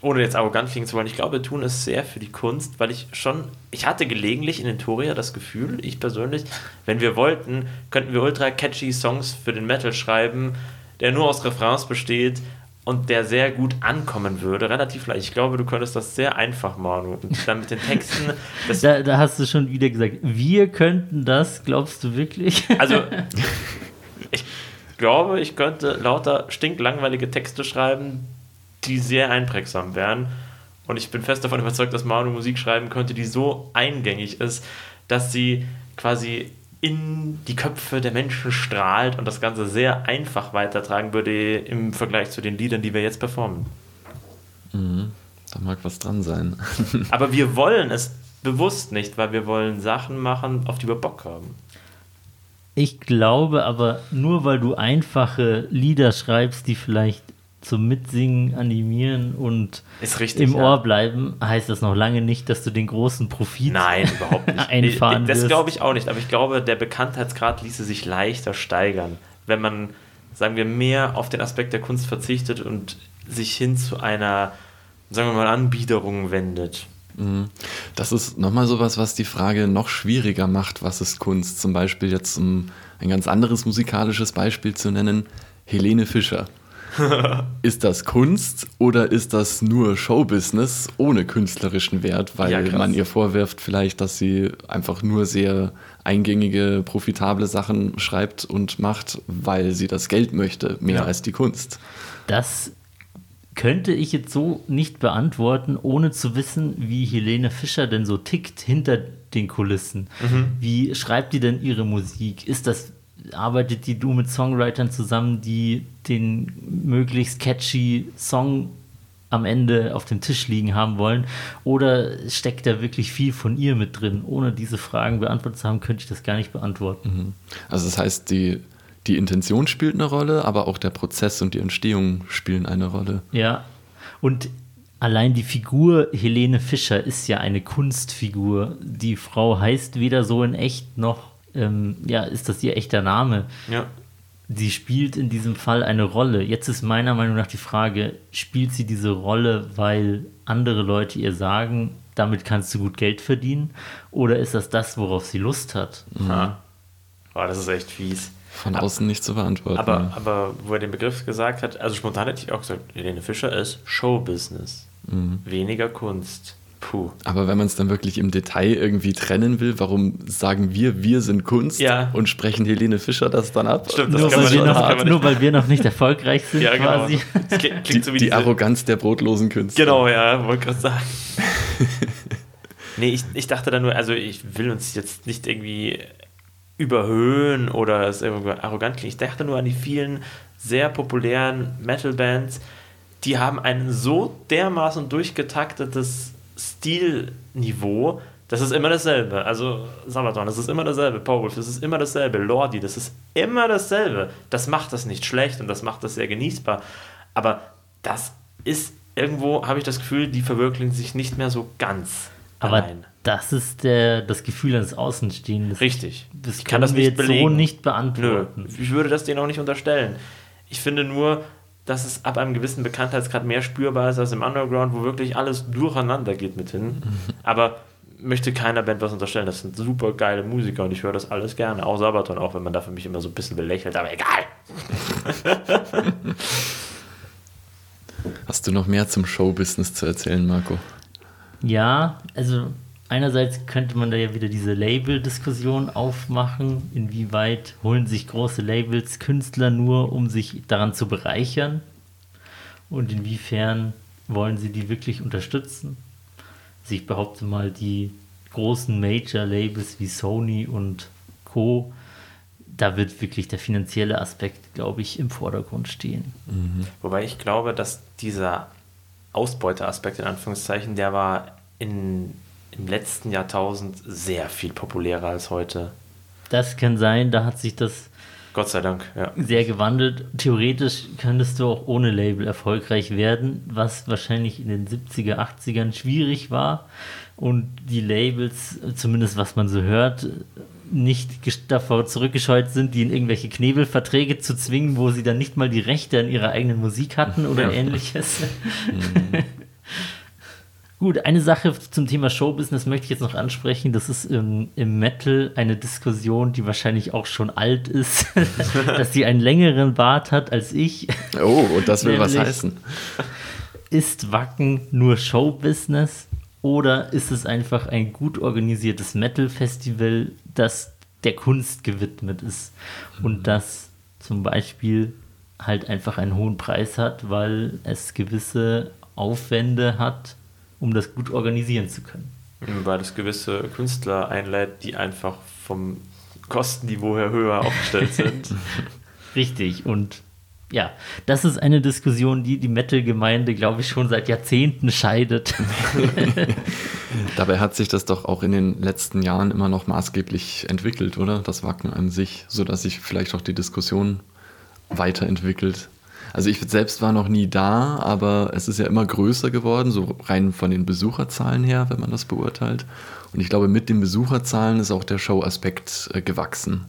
ohne jetzt arrogant klingen zu wollen, ich glaube, wir tun es sehr für die Kunst, weil ich schon, ich hatte gelegentlich in Entoria das Gefühl, ich persönlich, wenn wir wollten, könnten wir ultra catchy Songs für den Metal schreiben, der nur aus Refrains besteht und der sehr gut ankommen würde, relativ leicht. Ich glaube, du könntest das sehr einfach, Manu. Und dann mit den Texten, das, Da, da hast du schon wieder gesagt, wir könnten das, glaubst du wirklich? Also, ich glaube, ich könnte lauter stinklangweilige Texte schreiben, die sehr einprägsam wären. Und ich bin fest davon überzeugt, dass Manu Musik schreiben könnte, die so eingängig ist, dass sie quasi in die Köpfe der Menschen strahlt und das Ganze sehr einfach weitertragen würde im Vergleich zu den Liedern, die wir jetzt performen. Da mag was dran sein. Aber wir wollen es bewusst nicht, weil wir wollen Sachen machen, auf die wir Bock haben. Ich glaube aber, nur weil du einfache Lieder schreibst, die vielleicht zum Mitsingen animieren und Ist richtig. im ja. Ohr bleiben, heißt das noch lange nicht, dass du den großen Profit Nein, überhaupt nicht. Einfahren Nee, das glaube ich auch nicht, aber ich glaube, der Bekanntheitsgrad ließe sich leichter steigern, wenn man, sagen wir, mehr auf den Aspekt der Kunst verzichtet und sich hin zu einer, sagen wir mal, Anbiederung wendet. Das ist nochmal sowas, was die Frage noch schwieriger macht, was ist Kunst? Zum Beispiel jetzt, um ein ganz anderes musikalisches Beispiel zu nennen, Helene Fischer. ist das Kunst oder ist das nur Showbusiness ohne künstlerischen Wert, weil Ja, man ihr vorwirft vielleicht, dass sie einfach nur sehr eingängige, profitable Sachen schreibt und macht, weil sie das Geld möchte, mehr Ja. als die Kunst. Das könnte ich jetzt so nicht beantworten, ohne zu wissen, wie Helene Fischer denn so tickt hinter den Kulissen. Wie schreibt die denn ihre Musik? Ist das, arbeitet die du mit Songwritern zusammen, die den möglichst catchy Song am Ende auf dem Tisch liegen haben wollen? Oder steckt da wirklich viel von ihr mit drin? Ohne diese Fragen beantwortet zu haben, könnte ich das gar nicht beantworten. Also das heißt, die, die Intention spielt eine Rolle, aber auch der Prozess und die Entstehung spielen eine Rolle. Ja, und allein die Figur Helene Fischer ist ja eine Kunstfigur. Die Frau heißt weder so in echt noch, ähm, ja, ist das ihr echter Name. Ja. Sie spielt in diesem Fall eine Rolle. Jetzt ist meiner Meinung nach die Frage, spielt sie diese Rolle, weil andere Leute ihr sagen, damit kannst du gut Geld verdienen? Oder ist das das, worauf sie Lust hat? Ha. Boah, das ist echt fies. Von außen nicht zu beantworten. Aber, aber wo er den Begriff gesagt hat, also spontan hätte ich auch gesagt, Helene Fischer ist Showbusiness. Weniger Kunst. Puh. Aber wenn man es dann wirklich im Detail irgendwie trennen will, warum sagen wir, wir sind Kunst Ja. und sprechen Helene Fischer das dann ab? Stimmt, das Nur, kann weil man wir, das kann noch, man nur nicht- weil wir noch nicht erfolgreich sind Ja, genau. quasi. Das klingt, Die, klingt so wie die Arroganz der brotlosen Künstler. Genau, ja, wollte gerade sagen. nee, ich, ich dachte da nur, also ich will uns jetzt nicht irgendwie überhöhen oder es irgendwie arrogant klingen. Ich dachte nur an die vielen sehr populären Metal-Bands, die haben ein so dermaßen durchgetaktetes Stilniveau, das ist immer dasselbe. Also Sabaton, das ist immer dasselbe. Powerwolf, das ist immer dasselbe. Lordi, das ist immer dasselbe. Das macht das nicht schlecht und das macht das sehr genießbar. Aber das ist irgendwo, habe ich das Gefühl, die verwirklichen sich nicht mehr so ganz Aber allein. das ist der, das Gefühl eines Außenstehenden. Richtig. Das ich kann das wir jetzt so nicht Nö, beantworten. ich würde das denen auch nicht unterstellen. Ich finde nur, dass es ab einem gewissen Bekanntheitsgrad mehr spürbar ist als im Underground, wo wirklich alles durcheinander geht mit hin. Aber möchte keiner Band was unterstellen. Das sind super geile Musiker und ich höre das alles gerne. Auch Sabaton, auch wenn man da für mich immer so ein bisschen belächelt, aber egal. Hast du noch mehr zum Showbusiness zu erzählen, Marco? Ja, also einerseits könnte man da ja wieder diese Label-Diskussion aufmachen. Inwieweit holen sich große Labels Künstler nur, um sich daran zu bereichern? Und inwiefern wollen sie die wirklich unterstützen? Also ich behaupte mal, die großen Major-Labels wie Sony und Co., da wird wirklich der finanzielle Aspekt, glaube ich, im Vordergrund stehen. Wobei ich glaube, dass dieser Ausbeuteaspekt in Anführungszeichen, der war in, im letzten Jahrtausend sehr viel populärer als heute. Das kann sein, da hat sich das Gott sei Dank, ja. sehr gewandelt. Theoretisch könntest du auch ohne Label erfolgreich werden, was wahrscheinlich in den 70er, 80ern schwierig war und die Labels, zumindest was man so hört, nicht davor zurückgescheut sind, die in irgendwelche Knebelverträge zu zwingen, wo sie dann nicht mal die Rechte an ihrer eigenen Musik hatten oder Ja. ähnliches. Gut, eine Sache zum Thema Showbusiness möchte ich jetzt noch ansprechen. Das ist im, im Metal eine Diskussion, die wahrscheinlich auch schon alt ist, dass sie einen längeren Bart hat als ich. Oh, und das will was Nämlich- heißen. Ist Wacken nur Showbusiness oder ist es einfach ein gut organisiertes Metal-Festival, das der Kunst gewidmet ist und das zum Beispiel halt einfach einen hohen Preis hat, weil es gewisse Aufwände hat, um das gut organisieren zu können. Weil es gewisse Künstler einlädt, die einfach vom Kostenniveau her höher aufgestellt sind. Richtig, und ja, das ist eine Diskussion, die die Metal-Gemeinde, glaube ich, schon seit Jahrzehnten scheidet. Dabei hat sich das doch auch in den letzten Jahren immer noch maßgeblich entwickelt, oder? Das Wacken an sich, sodass sich vielleicht auch die Diskussion weiterentwickelt. Also ich selbst war noch nie da, aber es ist ja immer größer geworden, so rein von den Besucherzahlen her, wenn man das beurteilt. Und ich glaube, mit den Besucherzahlen ist auch der Show-Aspekt äh, gewachsen.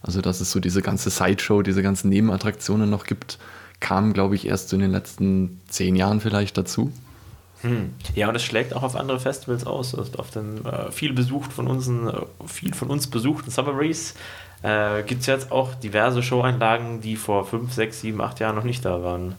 Also dass es so diese ganze Sideshow, diese ganzen Nebenattraktionen noch gibt, kam, glaube ich, erst so in den letzten zehn Jahren vielleicht dazu. Hm. Ja, und es schlägt auch auf andere Festivals aus. Also Auf den äh, viel besucht von uns, äh, viel von uns besuchten Summaries äh, gibt es jetzt auch diverse Showeinlagen, die vor 5, 6, 7, 8 Jahren noch nicht da waren.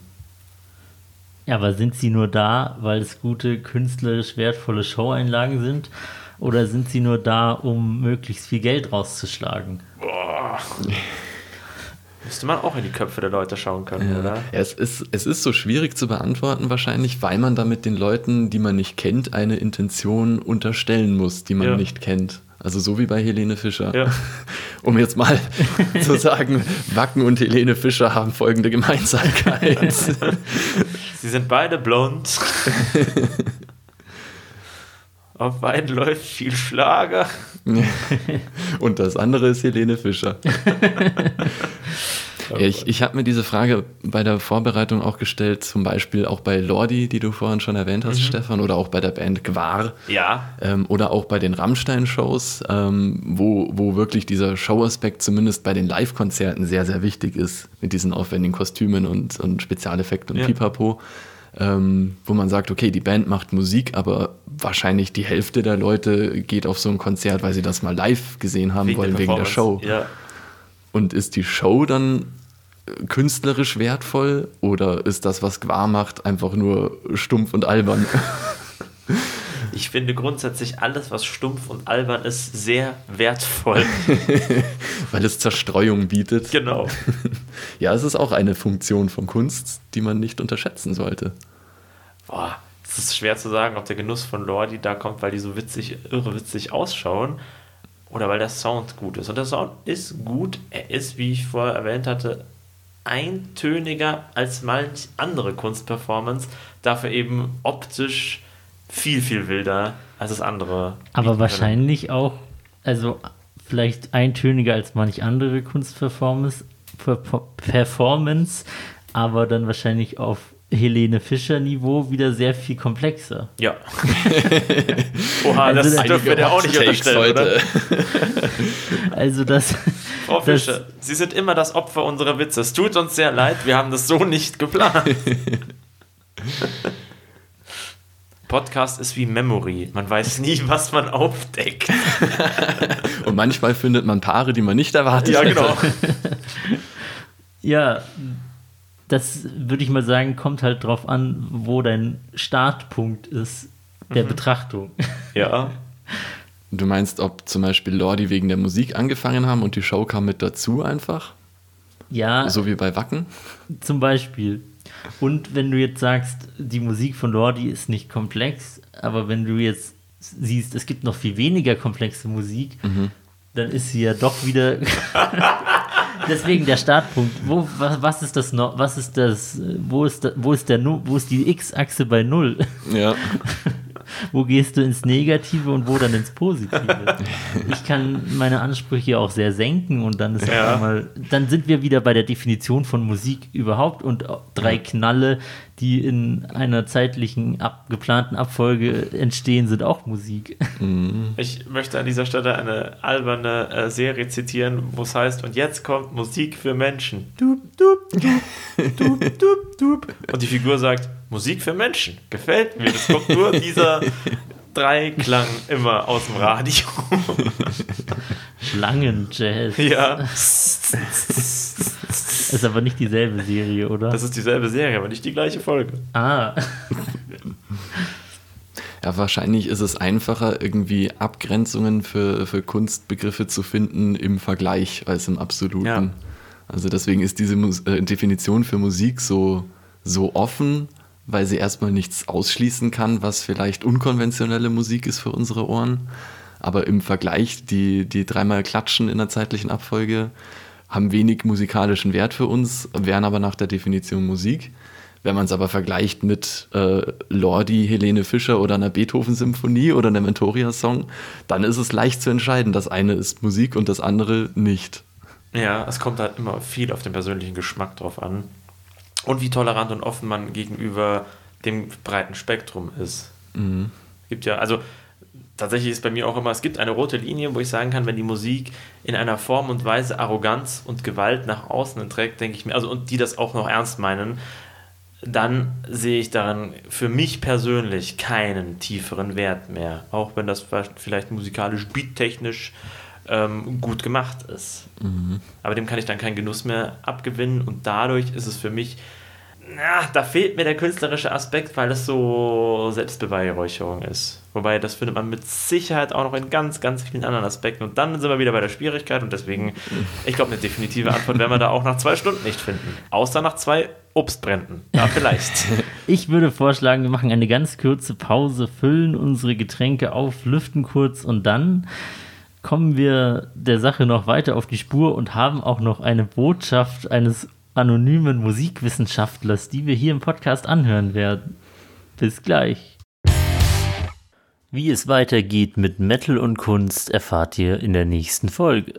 Ja, aber sind sie nur da, weil es gute, künstlerisch wertvolle Showeinlagen sind? Oder sind sie nur da, um möglichst viel Geld rauszuschlagen? Boah. Müsste man auch in die Köpfe der Leute schauen können, oder? Ja, es, ist, es ist so schwierig zu beantworten wahrscheinlich, weil man damit den Leuten, die man nicht kennt, eine Intention unterstellen muss, die man Ja. nicht kennt. Also so wie bei Helene Fischer. Ja. Um jetzt mal zu sagen, Wacken und Helene Fischer haben folgende Gemeinsamkeit. Sie sind beide blond. Auf beiden läuft viel Schlager. und das andere ist Helene Fischer. Ja, ich ich habe mir diese Frage bei der Vorbereitung auch gestellt, zum Beispiel auch bei Lordi, die du vorhin schon erwähnt hast, Stefan, oder auch bei der Band Gwar. Ja, Ähm, oder auch bei den Rammstein-Shows, ähm, wo, wo wirklich dieser Showaspekt zumindest bei den Live-Konzerten sehr, sehr wichtig ist, mit diesen aufwendigen Kostümen und, und Spezialeffekten und Ja. Pipapo. Ähm, wo man sagt, okay, die Band macht Musik, aber wahrscheinlich die Hälfte der Leute geht auf so ein Konzert, weil sie das mal live gesehen haben wollen, wegen der Show. Ja. Und ist die Show dann äh, künstlerisch wertvoll oder ist das, was Gwar macht, einfach nur stumpf und albern? Ich finde grundsätzlich alles, was stumpf und albern ist, sehr wertvoll. weil es Zerstreuung bietet. genau. Ja, es ist auch eine Funktion von Kunst, die man nicht unterschätzen sollte. Boah, es ist schwer zu sagen, ob der Genuss von Lordi da kommt, weil die so witzig, irre witzig ausschauen oder weil der Sound gut ist. Und der Sound ist gut. Er ist, wie ich vorher erwähnt hatte, eintöniger als manch andere Kunstperformance. Dafür eben optisch viel, viel wilder als das andere. Aber bieten können. wahrscheinlich auch, also vielleicht eintöniger als manch andere Kunstperformance, Per- Performance, aber dann wahrscheinlich auf Helene Fischer Niveau wieder sehr viel komplexer. Ja. Oha, Also das das- dürfen wir dir auch nicht unterstellen, oder? Also das, Frau Das- Fischer, Sie sind immer das Opfer unserer Witze. Es tut uns sehr leid, wir haben das so nicht geplant. Podcast ist wie Memory. Man weiß nie, was man aufdeckt. Und manchmal findet man Paare, die man nicht erwartet Ja, genau. ja, das würde ich mal sagen, kommt halt drauf an, wo dein Startpunkt ist der Betrachtung. Ja. Du meinst, ob zum Beispiel Lordi wegen der Musik angefangen haben und die Show kam mit dazu einfach? Ja, So wie bei Wacken? zum Beispiel. Und wenn du jetzt sagst, die Musik von Lordi ist nicht komplex, aber wenn du jetzt siehst, es gibt noch viel weniger komplexe Musik, dann ist sie ja doch wieder. Deswegen der Startpunkt. Wo, was, was ist das noch? Was ist das? Wo ist, da, wo ist der wo ist die X-Achse bei Null? Ja. wo gehst du ins Negative und wo dann ins Positive? Ich kann meine Ansprüche auch sehr senken und dann ist Ja. einmal, dann sind wir wieder bei der Definition von Musik überhaupt und drei Knalle, die in einer zeitlichen ab, geplanten Abfolge entstehen, sind auch Musik. Ich möchte an dieser Stelle eine alberne äh, Serie zitieren, wo es heißt, und jetzt kommt Musik für Menschen. Dup, dup, dup, dup, dup, dup. Und die Figur sagt, Musik für Menschen. Gefällt mir. Es kommt nur dieser Dreiklang immer aus dem Radio. Schlangenjazz. ja, Ist aber nicht dieselbe Serie, oder? das ist dieselbe Serie, aber nicht die gleiche Folge. ah, Ja, wahrscheinlich ist es einfacher, irgendwie Abgrenzungen für, für Kunstbegriffe zu finden im Vergleich als im Absoluten. Ja. Also deswegen ist diese Mus äh, Definition für Musik so, so offen, weil sie erstmal nichts ausschließen kann, was vielleicht unkonventionelle Musik ist für unsere Ohren. Aber im Vergleich, die, die dreimal klatschen in der zeitlichen Abfolge, haben wenig musikalischen Wert für uns, wären aber nach der Definition Musik. Wenn man es aber vergleicht mit äh, Lordi, Helene Fischer oder einer Beethoven-Symphonie oder einem Mentoria-Song, dann ist es leicht zu entscheiden. Das eine ist Musik und das andere nicht. Ja, es kommt halt immer viel auf den persönlichen Geschmack drauf an. Und wie tolerant und offen man gegenüber dem breiten Spektrum ist. Gibt ja, also tatsächlich ist bei mir auch immer, es gibt eine rote Linie, wo ich sagen kann, wenn die Musik in einer Form und Weise Arroganz und Gewalt nach außen trägt, denke ich mir, also und die das auch noch ernst meinen, dann sehe ich daran für mich persönlich keinen tieferen Wert mehr. Auch wenn das vielleicht musikalisch, beattechnisch ähm, gut gemacht ist. Aber dem kann ich dann keinen Genuss mehr abgewinnen und dadurch ist es für mich, na, da fehlt mir der künstlerische Aspekt, weil es so Selbstbeweihräucherung ist. Wobei, das findet man mit Sicherheit auch noch in ganz, ganz vielen anderen Aspekten. Und dann sind wir wieder bei der Schwierigkeit und deswegen, ich glaube, eine definitive Antwort werden wir da auch nach zwei Stunden nicht finden. Außer nach zwei Obstbränden. Da vielleicht. Ich würde vorschlagen, wir machen eine ganz kurze Pause, füllen unsere Getränke auf, lüften kurz und dann kommen wir der Sache noch weiter auf die Spur und haben auch noch eine Botschaft eines anonymen Musikwissenschaftlers, die wir hier im Podcast anhören werden. Bis gleich. Wie es weitergeht mit Metal und Kunst erfahrt ihr in der nächsten Folge.